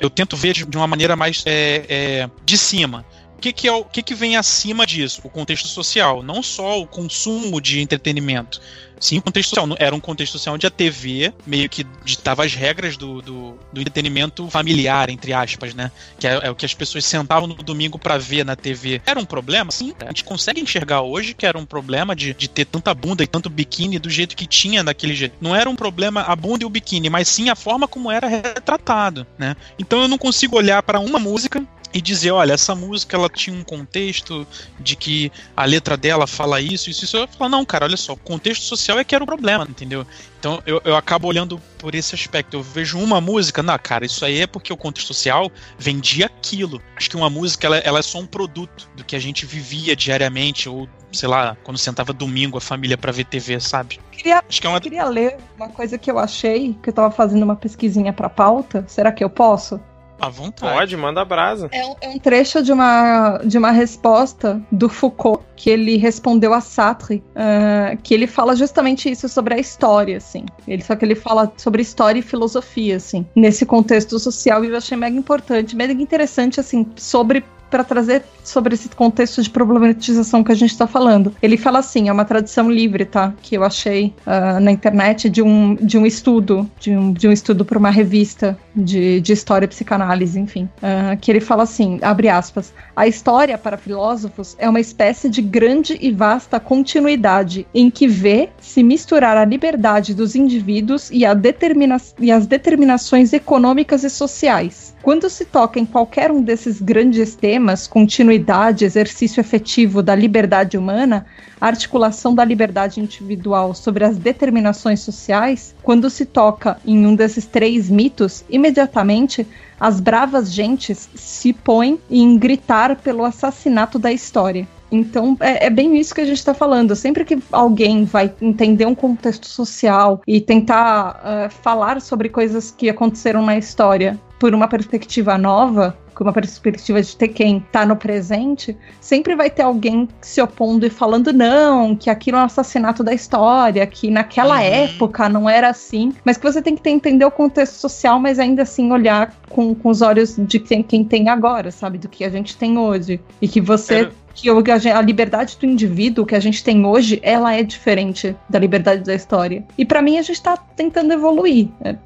Eu tento ver de, de uma maneira mais é, é, de cima que, que, é o que, que vem acima disso? O contexto social, não só o consumo de entretenimento. Sim, o contexto social. Era um contexto social onde a TV meio que ditava as regras do, do, do entretenimento familiar, entre aspas, né? Que é, é o que as pessoas sentavam no domingo para ver na TV. Era um problema? Sim, a gente consegue enxergar hoje que era um problema de, de ter tanta bunda e tanto biquíni do jeito que tinha daquele jeito. Não era um problema a bunda e o biquíni, mas sim a forma como era retratado, né? Então eu não consigo olhar para uma música e dizer, olha, essa música ela tinha um contexto de que a letra dela fala isso, isso, isso. Eu falo, não, cara, olha só, o contexto social é que era o problema, entendeu? Então eu, eu acabo olhando por esse aspecto. Eu vejo uma música, não, cara, isso aí é porque o contexto social vendia aquilo. Acho que uma música ela, ela é só um produto do que a gente vivia diariamente, ou sei lá, quando sentava domingo a família para ver TV, sabe? Queria, Acho que é uma... queria ler uma coisa que eu achei, que eu tava fazendo uma pesquisinha pra pauta. Será que eu posso? À vontade. Pode, manda brasa. É um, é um, trecho de uma, de uma resposta do Foucault que ele respondeu a Sartre, uh, que ele fala justamente isso sobre a história, assim. Ele, só que ele fala sobre história e filosofia, assim, nesse contexto social, e eu achei mega importante, mega interessante, assim, sobre para trazer sobre esse contexto de problematização que a gente está falando. Ele fala assim, é uma tradição livre, tá? Que eu achei uh, na internet de um, de um estudo, de um, de um estudo para uma revista de, de história e psicanálise, enfim. Uh, que ele fala assim, abre aspas, a história para filósofos é uma espécie de grande e vasta continuidade em que vê se misturar a liberdade dos indivíduos e, a determina e as determinações econômicas e sociais quando se toca em qualquer um desses grandes temas, continuidade, exercício efetivo da liberdade humana, articulação da liberdade individual sobre as determinações sociais, quando se toca em um desses três mitos, imediatamente as bravas gentes se põem em gritar pelo assassinato da história. Então, é, é, bem isso que a gente está falando. Sempre que alguém vai entender um contexto social e tentar uh, falar sobre coisas que aconteceram na história por uma perspectiva nova, com uma perspectiva de ter quem está no presente, sempre vai ter alguém se opondo e falando não, que aquilo é um assassinato da história, que naquela uhum. época não era assim, mas que você tem que entender o contexto social, mas ainda assim olhar com, com os olhos de quem, quem tem agora, sabe, do que a gente tem hoje, e que você que a liberdade do indivíduo que a gente tem hoje, ela é diferente da liberdade da história. E para mim a gente tá tentando evoluir. É,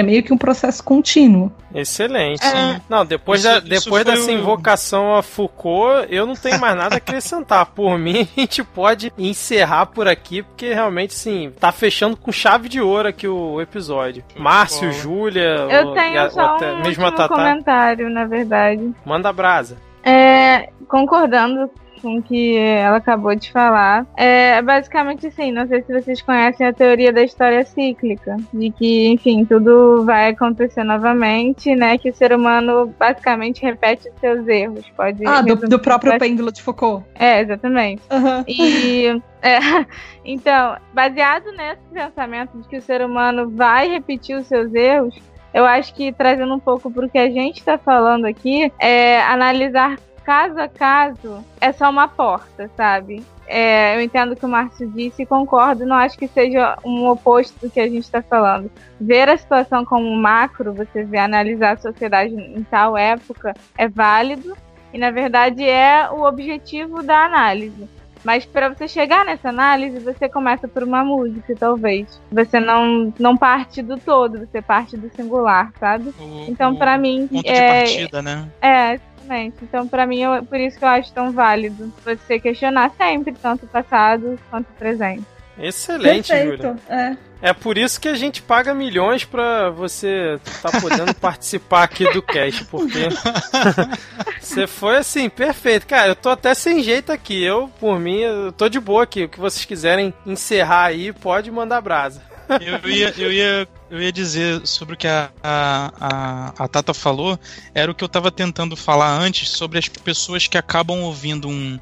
é, meio que um processo contínuo. Excelente. É. Não, depois, isso, da, depois dessa invocação a Foucault, eu não tenho mais nada a acrescentar. Por mim, a gente pode encerrar por aqui, porque realmente, sim, tá fechando com chave de ouro aqui o episódio. Márcio, Júlia, eu tenho só um mesmo comentário, na verdade. Manda brasa. É, concordando com o que ela acabou de falar. É basicamente assim, não sei se vocês conhecem a teoria da história cíclica, de que, enfim, tudo vai acontecer novamente, né? Que o ser humano basicamente repete os seus erros. Pode ah, do, do próprio pêndulo de Foucault. É, exatamente. Uhum. E é, então, baseado nesse pensamento de que o ser humano vai repetir os seus erros, eu acho que trazendo um pouco para o que a gente está falando aqui, é analisar caso a caso é só uma porta, sabe? É, eu entendo o que o Márcio disse e concordo, não acho que seja um oposto do que a gente está falando. Ver a situação como macro, você vê analisar a sociedade em tal época, é válido e, na verdade, é o objetivo da análise. Mas para você chegar nessa análise, você começa por uma música, talvez. Você não, não parte do todo, você parte do singular, sabe? O, então, para mim. Ponto é, de partida, né? É, exatamente. Então, para mim, eu, por isso que eu acho tão válido você questionar sempre, tanto o passado quanto o presente. Excelente, Perfeito. Júlia. É. é por isso que a gente paga milhões pra você estar tá podendo participar aqui do cast, porque você foi assim, perfeito. Cara, eu tô até sem jeito aqui. Eu, por mim, eu tô de boa aqui. O que vocês quiserem encerrar aí, pode mandar brasa. Eu ia, eu ia, eu ia dizer sobre o que a, a, a, a Tata falou, era o que eu estava tentando falar antes sobre as pessoas que acabam ouvindo um,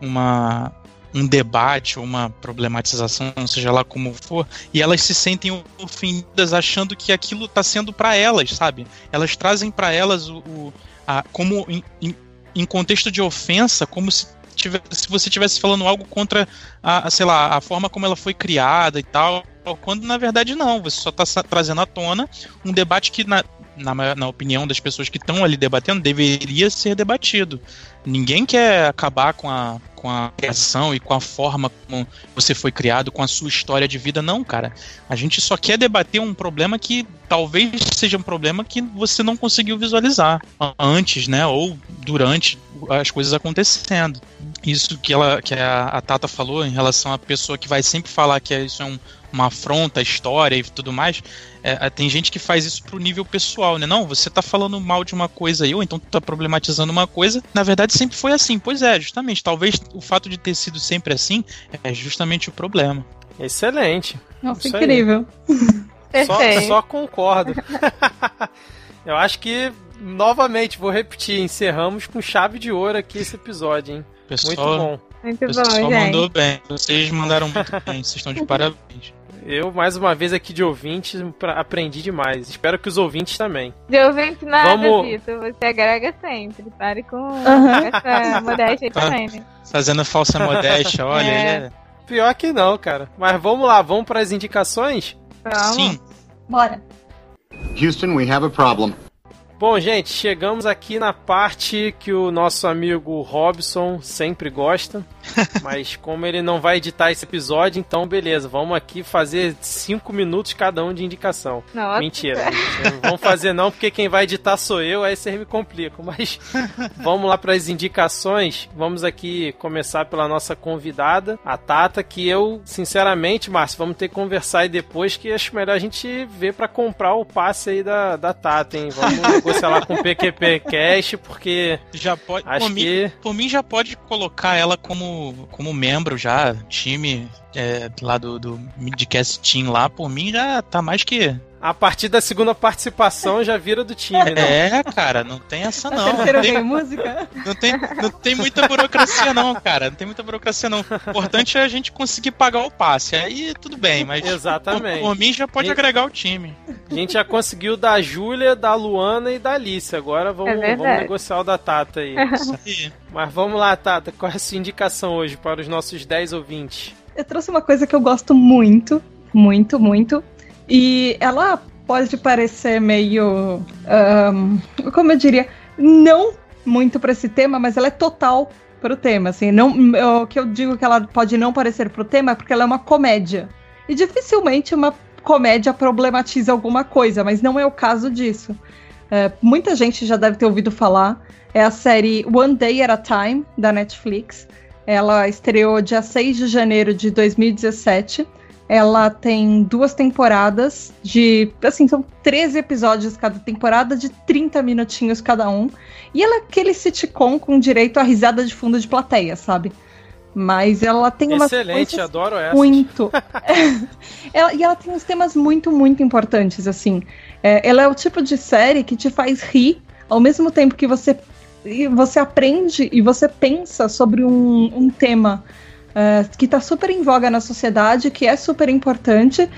uma, um debate ou uma problematização, seja lá como for, e elas se sentem ofendidas achando que aquilo está sendo para elas, sabe? Elas trazem para elas o, o a, como em, em, em, contexto de ofensa, como se, tivesse, se você estivesse falando algo contra a, sei lá, a forma como ela foi criada e tal, quando na verdade não, você só está trazendo à tona um debate que na, na, na opinião das pessoas que estão ali debatendo, deveria ser debatido. Ninguém quer acabar com a, com a criação e com a forma como você foi criado, com a sua história de vida, não, cara. A gente só quer debater um problema que talvez seja um problema que você não conseguiu visualizar antes, né? Ou durante as coisas acontecendo. Isso que, ela, que a, a Tata falou em relação à pessoa que vai sempre falar que isso é um, uma afronta à história e tudo mais. É, é, tem gente que faz isso pro nível pessoal, né? Não, você tá falando mal de uma coisa aí, ou então tu tá problematizando uma coisa. Na verdade, sempre foi assim. Pois é, justamente. Talvez o fato de ter sido sempre assim é justamente o problema. Excelente. Nossa, isso incrível. Só, só concordo. Eu acho que, novamente, vou repetir, encerramos com chave de ouro aqui esse episódio, hein? Pessoal, muito bom. Muito bom, gente. mandou bem. Vocês mandaram muito bem. Vocês estão de parabéns. Eu, mais uma vez aqui de ouvinte, aprendi demais. Espero que os ouvintes também. De ouvinte nada, Vamos... Vitor. Você agrega sempre. Pare com essa modéstia aí também, né? Fazendo falsa modéstia, olha. É. é. Pior que não, cara. Mas vamos lá, vamos para as indicações? Vamos. Sim. Bora. Houston, we have a problem. Bom, gente, chegamos aqui na parte que o nosso amigo Robson sempre gosta. mas como ele não vai editar esse episódio, então beleza, vamos aqui fazer cinco minutos cada um de indicação. Nossa. Mentira, não vamos fazer não, porque quem vai editar sou eu, aí vocês me complicam. Mas vamos lá para as indicações. Vamos aqui começar pela nossa convidada, a Tata, que eu, sinceramente, Márcio, vamos ter que conversar aí depois, que acho melhor a gente ver para comprar o passe aí da, da Tata, hein? Vamos lá com o PQP Cash, porque. Já pode. Acho por, que... mim, por mim, já pode colocar ela como, como membro já, time é, lá do, do Midcast Team lá, por mim já tá mais que a partir da segunda participação já vira do time, né? É, cara, não tem essa não. Não tem, música? Não tem, não tem muita burocracia não, cara. Não tem muita burocracia não. O importante é a gente conseguir pagar o passe. Aí tudo bem, mas Exatamente. Por, por mim já pode gente, agregar o time. A gente já conseguiu da Júlia, da Luana e da Alice. Agora vamos, é vamos negociar o da Tata aí. Isso aí. Mas vamos lá, Tata. Qual é a sua indicação hoje para os nossos 10 ouvintes? Eu trouxe uma coisa que eu gosto muito, muito, muito, e ela pode parecer meio. Um, como eu diria? Não muito para esse tema, mas ela é total para o tema. Assim, não, o que eu digo que ela pode não parecer para o tema é porque ela é uma comédia. E dificilmente uma comédia problematiza alguma coisa, mas não é o caso disso. É, muita gente já deve ter ouvido falar. É a série One Day at a Time, da Netflix. Ela estreou dia 6 de janeiro de 2017. Ela tem duas temporadas de. Assim, são 13 episódios cada temporada, de 30 minutinhos cada um. E ela é aquele sitcom com direito a risada de fundo de plateia, sabe? Mas ela tem uma Excelente, adoro essa. Muito. ela, e ela tem uns temas muito, muito importantes, assim. É, ela é o tipo de série que te faz rir ao mesmo tempo que você, você aprende e você pensa sobre um, um tema uh, que está super em voga na sociedade, que é super importante.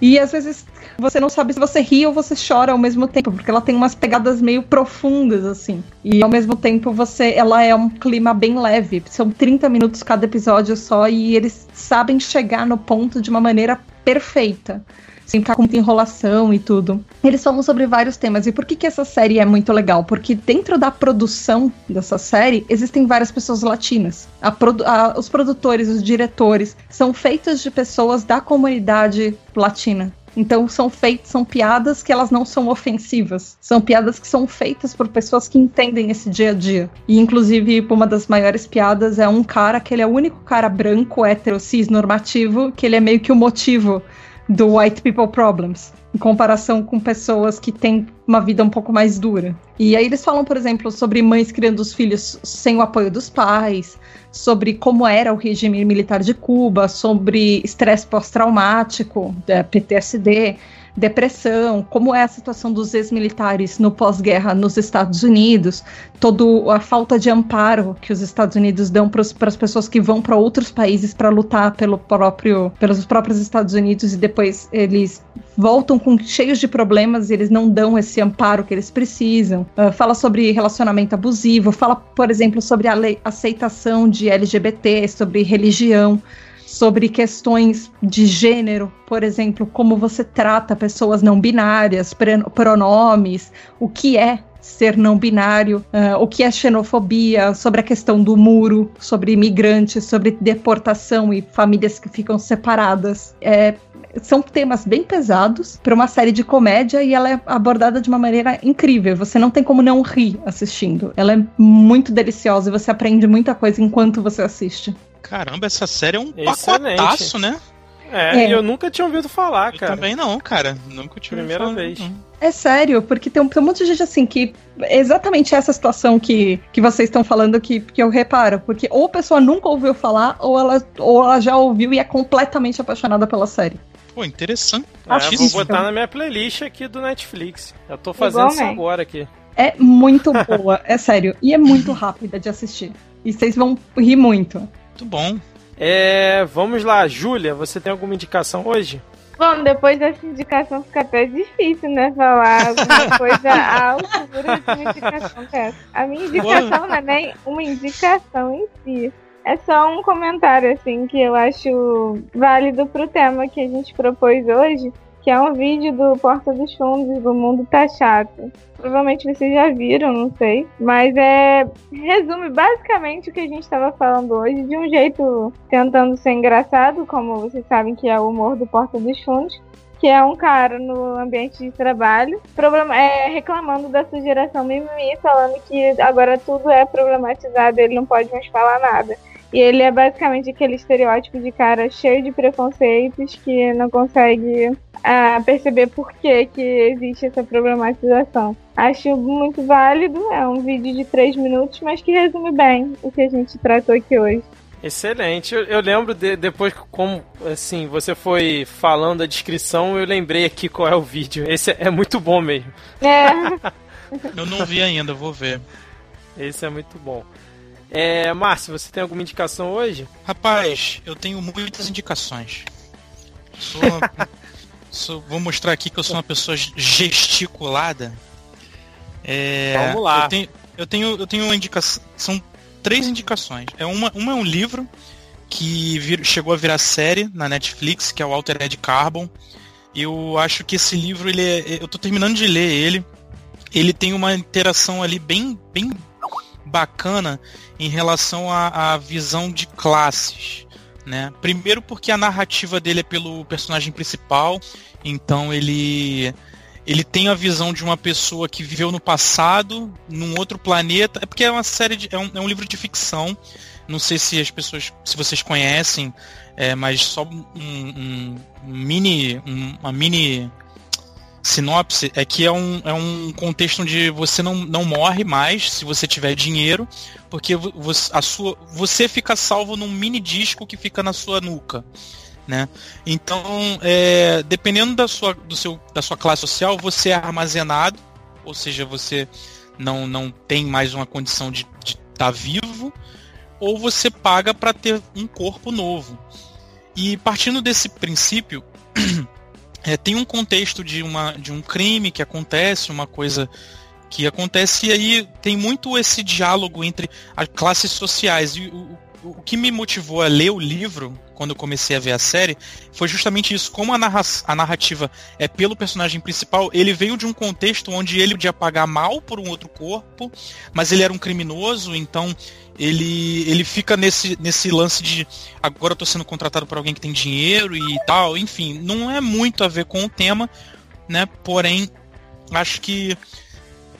E às vezes você não sabe se você ri ou você chora ao mesmo tempo, porque ela tem umas pegadas meio profundas, assim. E ao mesmo tempo você. Ela é um clima bem leve. São 30 minutos cada episódio só, e eles sabem chegar no ponto de uma maneira perfeita sem ficar com muita enrolação e tudo. Eles falam sobre vários temas. E por que, que essa série é muito legal? Porque dentro da produção dessa série existem várias pessoas latinas. A produ a, os produtores, os diretores são feitos de pessoas da comunidade latina. Então são feitas, são piadas que elas não são ofensivas. São piadas que são feitas por pessoas que entendem esse dia a dia. E inclusive, uma das maiores piadas é um cara que ele é o único cara branco, hétero, cis, normativo, que ele é meio que o motivo do White People Problems. em comparação com pessoas que têm uma vida um pouco mais dura. E aí eles falam, por exemplo, sobre mães criando os filhos sem o apoio dos pais, sobre como era o regime militar de Cuba, sobre estresse pós-traumático, PTSD, depressão, como é a situação dos ex-militares no pós-guerra nos Estados Unidos, toda a falta de amparo que os Estados Unidos dão para as pessoas que vão para outros países para lutar pelo próprio, pelos próprios Estados Unidos e depois eles voltam com cheios de problemas e eles não dão esse amparo que eles precisam. Uh, fala sobre relacionamento abusivo, fala, por exemplo, sobre a aceitação de LGBT, sobre religião sobre questões de gênero, por exemplo, como você trata pessoas não binárias, pronomes, o que é ser não binário, uh, o que é xenofobia, sobre a questão do muro, sobre imigrantes, sobre deportação e famílias que ficam separadas. É, são temas bem pesados para uma série de comédia e ela é abordada de uma maneira incrível. Você não tem como não rir assistindo. Ela é muito deliciosa e você aprende muita coisa enquanto você assiste. Caramba, essa série é um Excelente. pacotaço, né? É, é, eu nunca tinha ouvido falar, eu cara. também não, cara. Nunca tinha Primeira ouvido vez. Não. É sério, porque tem um, tem um monte de gente assim que. É exatamente essa situação que, que vocês estão falando que, que eu reparo. Porque ou a pessoa nunca ouviu falar, ou ela, ou ela já ouviu e é completamente apaixonada pela série. Pô, interessante. É, vou botar na minha playlist aqui do Netflix. Eu tô fazendo isso agora aqui. É muito boa, é sério. E é muito rápida de assistir. E vocês vão rir muito. Muito bom. É, vamos lá, Júlia, você tem alguma indicação hoje? Bom, depois dessa indicação fica até difícil, né? Falar alguma coisa à altura de uma indicação dessa. A minha indicação não é nem uma indicação em si. É só um comentário, assim, que eu acho válido pro tema que a gente propôs hoje, que é um vídeo do Porta dos Fundos do Mundo Tá Chato. Provavelmente vocês já viram, não sei. Mas é. Resume basicamente o que a gente estava falando hoje, de um jeito tentando ser engraçado, como vocês sabem que é o humor do Porta dos Fundos. Que é um cara no ambiente de trabalho, problema, é, reclamando da sua geração mimimi, falando que agora tudo é problematizado, ele não pode mais falar nada. E ele é basicamente aquele estereótipo de cara cheio de preconceitos que não consegue uh, perceber por que, que existe essa problematização. Acho muito válido, é um vídeo de três minutos, mas que resume bem o que a gente tratou aqui hoje. Excelente. Eu, eu lembro de, depois como assim você foi falando a descrição, eu lembrei aqui qual é o vídeo. Esse é, é muito bom mesmo. É. eu não vi ainda, vou ver. Esse é muito bom. É, Márcio, você tem alguma indicação hoje? Rapaz, eu tenho muitas indicações. Sou uma, sou, vou mostrar aqui que eu sou uma pessoa gesticulada. É, Vamos lá. Eu tenho, eu tenho, eu tenho uma indicação. São três indicações. É uma, uma é um livro que vir, chegou a virar série na Netflix, que é o Altered Carbon. Eu acho que esse livro, ele é, eu tô terminando de ler ele. Ele tem uma interação ali bem, bem bacana em relação à, à visão de classes. Né? Primeiro porque a narrativa dele é pelo personagem principal, então ele ele tem a visão de uma pessoa que viveu no passado, num outro planeta. É porque é uma série de, é um, é um livro de ficção. Não sei se as pessoas, se vocês conhecem, é, mas só um, um, um mini, uma mini sinopse é que é um, é um contexto onde você não, não morre mais se você tiver dinheiro, porque você, a sua, você fica salvo num mini disco que fica na sua nuca. Né? Então, é, dependendo da sua, do seu, da sua classe social, você é armazenado, ou seja, você não, não tem mais uma condição de estar tá vivo, ou você paga para ter um corpo novo. E partindo desse princípio, é, tem um contexto de, uma, de um crime que acontece, uma coisa que acontece, e aí tem muito esse diálogo entre as classes sociais. E o, o, o que me motivou a ler o livro, quando eu comecei a ver a série, foi justamente isso. Como a, narra a narrativa é pelo personagem principal, ele veio de um contexto onde ele podia pagar mal por um outro corpo, mas ele era um criminoso, então ele, ele fica nesse, nesse lance de agora eu tô sendo contratado por alguém que tem dinheiro e tal, enfim, não é muito a ver com o tema, né? Porém, acho que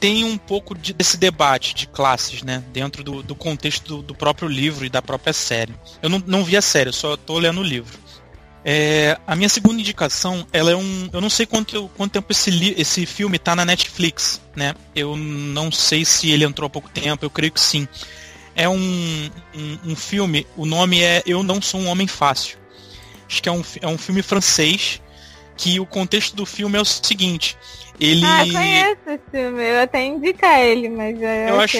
tem um pouco de, desse debate de classes, né? Dentro do, do contexto do, do, próprio livro e da própria série. Eu não, não vi a série, eu só tô lendo o livro. É, a minha segunda indicação, ela é um. Eu não sei quanto, quanto tempo esse, esse filme tá na Netflix, né? Eu não sei se ele entrou há pouco tempo, eu creio que sim. É um, um, um filme, o nome é Eu Não Sou um Homem Fácil. Acho que é um, é um filme francês, que o contexto do filme é o seguinte. Ele. Ah, conheço esse filme, eu até indicar ele, mas eu, eu acho.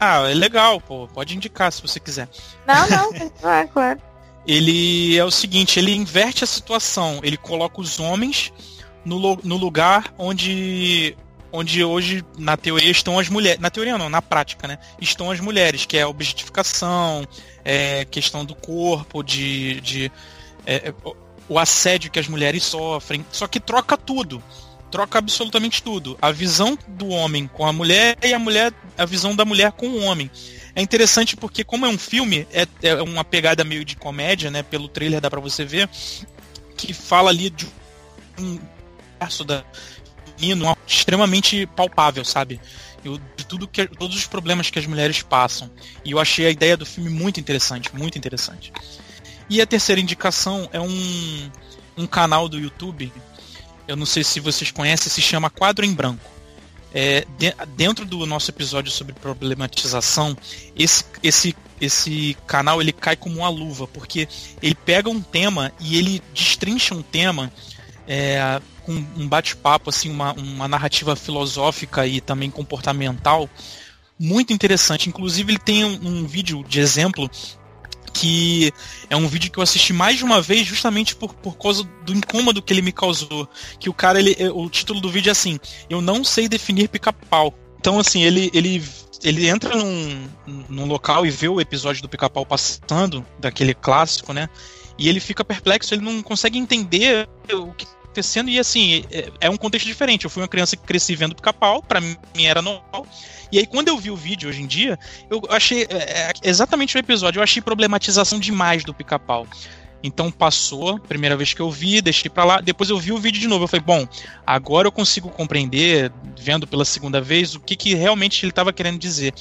Ah, é legal, pô. Pode indicar se você quiser. Não, não, ah, claro ele é o seguinte, ele inverte a situação, ele coloca os homens no, no lugar onde onde hoje na teoria estão as mulheres, na teoria não, na prática, né? Estão as mulheres, que é a objetificação, é, questão do corpo, de, de é, é o assédio que as mulheres sofrem, só que troca tudo. Troca absolutamente tudo. A visão do homem com a mulher e a mulher, a visão da mulher com o homem. É interessante porque, como é um filme, é, é uma pegada meio de comédia, né? Pelo trailer dá pra você ver, que fala ali de um verso da menino extremamente palpável, sabe? Eu, de tudo que todos os problemas que as mulheres passam. E eu achei a ideia do filme muito interessante, muito interessante. E a terceira indicação é um, um canal do YouTube. Eu não sei se vocês conhecem, se chama Quadro em Branco. É, de, dentro do nosso episódio sobre problematização, esse, esse, esse canal ele cai como uma luva, porque ele pega um tema e ele destrincha um tema é, com um bate-papo, assim, uma, uma narrativa filosófica e também comportamental muito interessante. Inclusive, ele tem um, um vídeo de exemplo que é um vídeo que eu assisti mais de uma vez justamente por, por causa do incômodo que ele me causou. Que o cara, ele, o título do vídeo é assim: Eu não sei definir pica-pau. Então, assim, ele, ele, ele entra num, num local e vê o episódio do pica-pau passando, daquele clássico, né? E ele fica perplexo, ele não consegue entender o que acontecendo e assim, é, é, um contexto diferente. Eu fui uma criança que cresci vendo pica-pau, para mim era normal. E aí, quando eu vi o vídeo hoje em dia, eu achei é, é, exatamente o episódio, eu achei problematização demais do pica-pau. Então passou, primeira vez que eu vi, deixei para lá, depois eu vi o vídeo de novo. Eu falei, bom, agora eu consigo compreender, vendo pela segunda vez, o que, que realmente ele estava querendo dizer.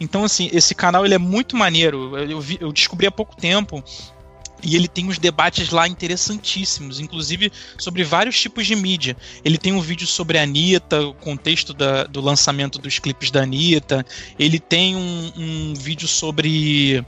Então, assim, esse canal ele é muito maneiro. Eu, vi, eu descobri há pouco tempo e ele tem uns debates lá interessantíssimos, inclusive sobre vários tipos de mídia. Ele tem um vídeo sobre a Anitta, o contexto da, do lançamento dos clipes da Anitta. Ele tem um, um vídeo sobre.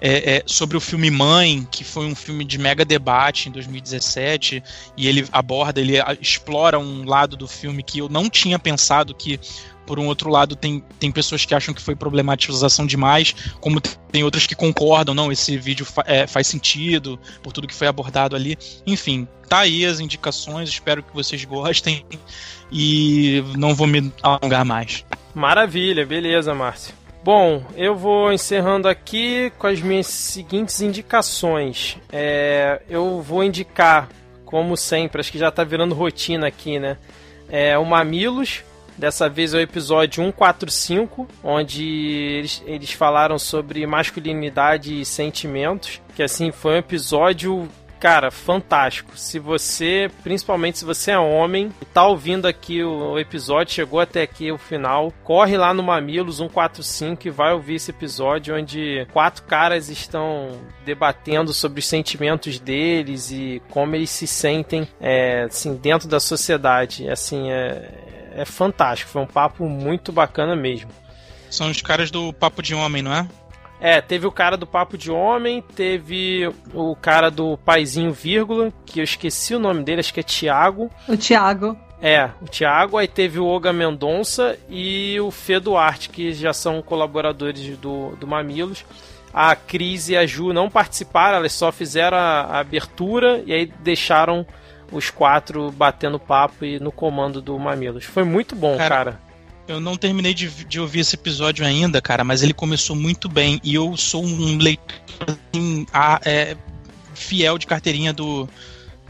É, é, sobre o filme Mãe, que foi um filme de mega debate em 2017, e ele aborda, ele explora um lado do filme que eu não tinha pensado que por um outro lado, tem, tem pessoas que acham que foi problematização demais, como tem outras que concordam, não, esse vídeo fa é, faz sentido por tudo que foi abordado ali. Enfim, tá aí as indicações, espero que vocês gostem e não vou me alongar mais. Maravilha, beleza, Márcio. Bom, eu vou encerrando aqui com as minhas seguintes indicações. É, eu vou indicar, como sempre, acho que já está virando rotina aqui, né? É, o Mamilos, Dessa vez é o episódio 145, onde eles, eles falaram sobre masculinidade e sentimentos. Que assim, foi um episódio cara, fantástico. Se você, principalmente se você é homem e tá ouvindo aqui o episódio, chegou até aqui o final, corre lá no Mamilos 145 e vai ouvir esse episódio onde quatro caras estão debatendo sobre os sentimentos deles e como eles se sentem, é, assim, dentro da sociedade. Assim, é, é fantástico. Foi um papo muito bacana mesmo. São os caras do Papo de Homem, não é? É, teve o cara do Papo de Homem, teve o cara do Paizinho Vírgula, que eu esqueci o nome dele, acho que é Tiago. O Tiago. É, o Thiago, aí teve o Olga Mendonça e o Fê Duarte, que já são colaboradores do, do Mamilos. A Cris e a Ju não participaram, elas só fizeram a, a abertura e aí deixaram os quatro batendo papo e no comando do Mamilos. Foi muito bom, cara. cara. Eu não terminei de, de, ouvir esse episódio ainda, cara, mas ele começou muito bem. E eu sou um leitor assim, a, é, fiel de carteirinha do,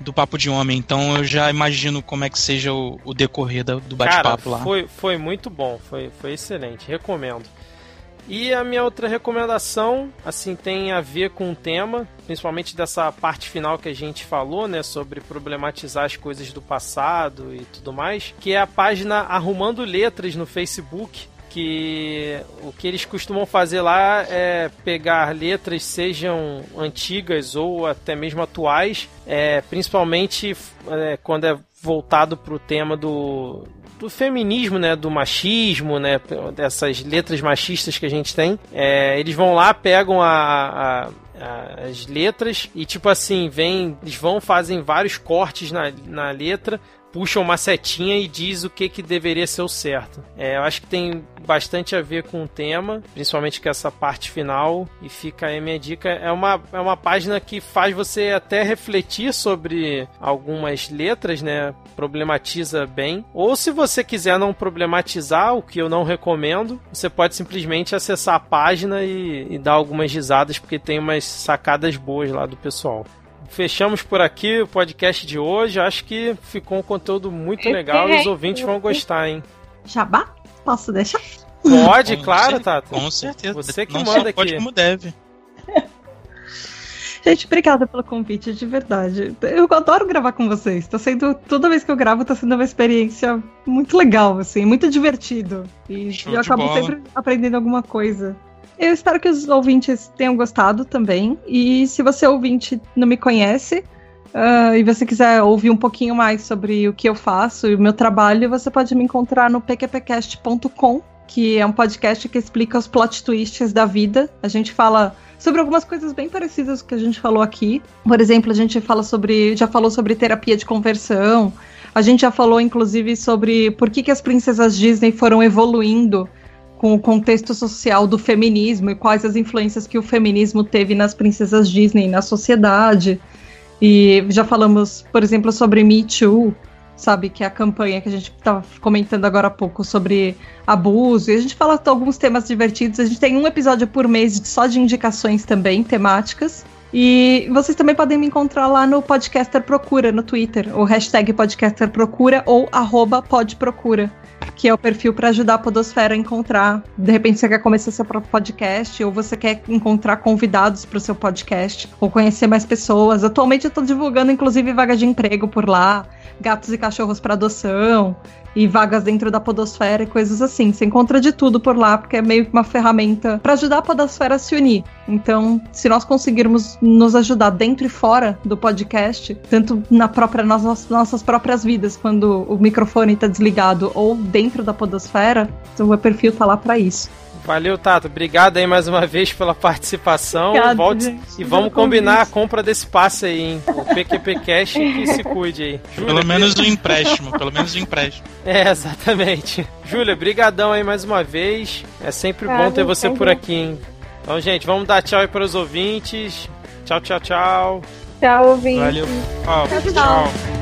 do Papo de Homem. Então eu já imagino como é que seja o, o decorrer do bate-papo lá. Foi, foi muito bom, foi, foi excelente. Recomendo. E a minha outra recomendação, assim, tem a ver com o tema, principalmente dessa parte final que a gente falou, né, sobre problematizar as coisas do passado e tudo mais, que é a página Arrumando Letras no Facebook, que o que eles costumam fazer lá é pegar letras, sejam antigas ou até mesmo atuais, é, principalmente é, quando é voltado para o tema do, do feminismo, né, do machismo, né, dessas letras machistas que a gente tem. É, eles vão lá, pegam a, a as letras e tipo assim, vem, eles vão fazem vários cortes na, na letra puxa uma setinha e diz o que, que deveria ser o certo. É, eu acho que tem bastante a ver com o tema, principalmente com essa parte final, e fica aí a minha dica. É uma, é uma página que faz você até refletir sobre algumas letras, né? Problematiza bem. Ou se você quiser não problematizar, o que eu não recomendo, você pode simplesmente acessar a página e, e dar algumas risadas, porque tem umas sacadas boas lá do pessoal fechamos por aqui o podcast de hoje. Acho que ficou um conteúdo muito legal e os ouvintes vão gostar, hein? Jabá? Posso deixar? Pode, com claro, certeza, Tato. Com certeza. Você que Não manda aqui. Pode como deve. Gente, obrigada pelo convite, de verdade. Eu adoro gravar com vocês. Tá sendo. Toda vez que eu gravo, tá sendo uma experiência muito legal, assim, muito divertido. E Show eu acabo bola. sempre aprendendo alguma coisa. Eu espero que os ouvintes tenham gostado também. E se você ouvinte não me conhece uh, e você quiser ouvir um pouquinho mais sobre o que eu faço e o meu trabalho, você pode me encontrar no pqpcast.com, que é um podcast que explica os plot twists da vida. A gente fala sobre algumas coisas bem parecidas que a gente falou aqui. Por exemplo, a gente fala sobre, já falou sobre terapia de conversão. A gente já falou, inclusive, sobre por que, que as princesas Disney foram evoluindo com o contexto social do feminismo e quais as influências que o feminismo teve nas princesas Disney na sociedade. E já falamos, por exemplo, sobre Me Too, sabe? Que é a campanha que a gente estava comentando agora há pouco sobre abuso. E a gente fala alguns temas divertidos. A gente tem um episódio por mês só de indicações também, temáticas. E vocês também podem me encontrar lá no Podcaster Procura, no Twitter, o hashtag Podcaster Procura ou arroba podprocura que é o perfil para ajudar a Podosfera a encontrar. De repente você quer começar seu próprio podcast, ou você quer encontrar convidados para o seu podcast, ou conhecer mais pessoas. Atualmente eu estou divulgando, inclusive, vaga de emprego por lá, gatos e cachorros para adoção, e vagas dentro da podosfera e coisas assim. Você encontra de tudo por lá, porque é meio que uma ferramenta para ajudar a podosfera a se unir. Então, se nós conseguirmos nos ajudar dentro e fora do podcast, tanto na própria nossas, nossas próprias vidas, quando o microfone está desligado, ou dentro da podosfera, então o meu perfil tá lá para isso. Valeu, Tato. Obrigado aí mais uma vez pela participação. Obrigado, Volte gente, e vamos combinar a compra desse passe aí, hein? O PQP Cash que se cuide aí. Júlia, pelo menos o empréstimo, pelo menos o empréstimo. É, exatamente. Júlia, brigadão aí mais uma vez. É sempre bom ter você por aqui, hein? Então, gente, vamos dar tchau aí para os ouvintes. Tchau, tchau, tchau. Tchau, ouvintes. Valeu. tchau. tchau. tchau.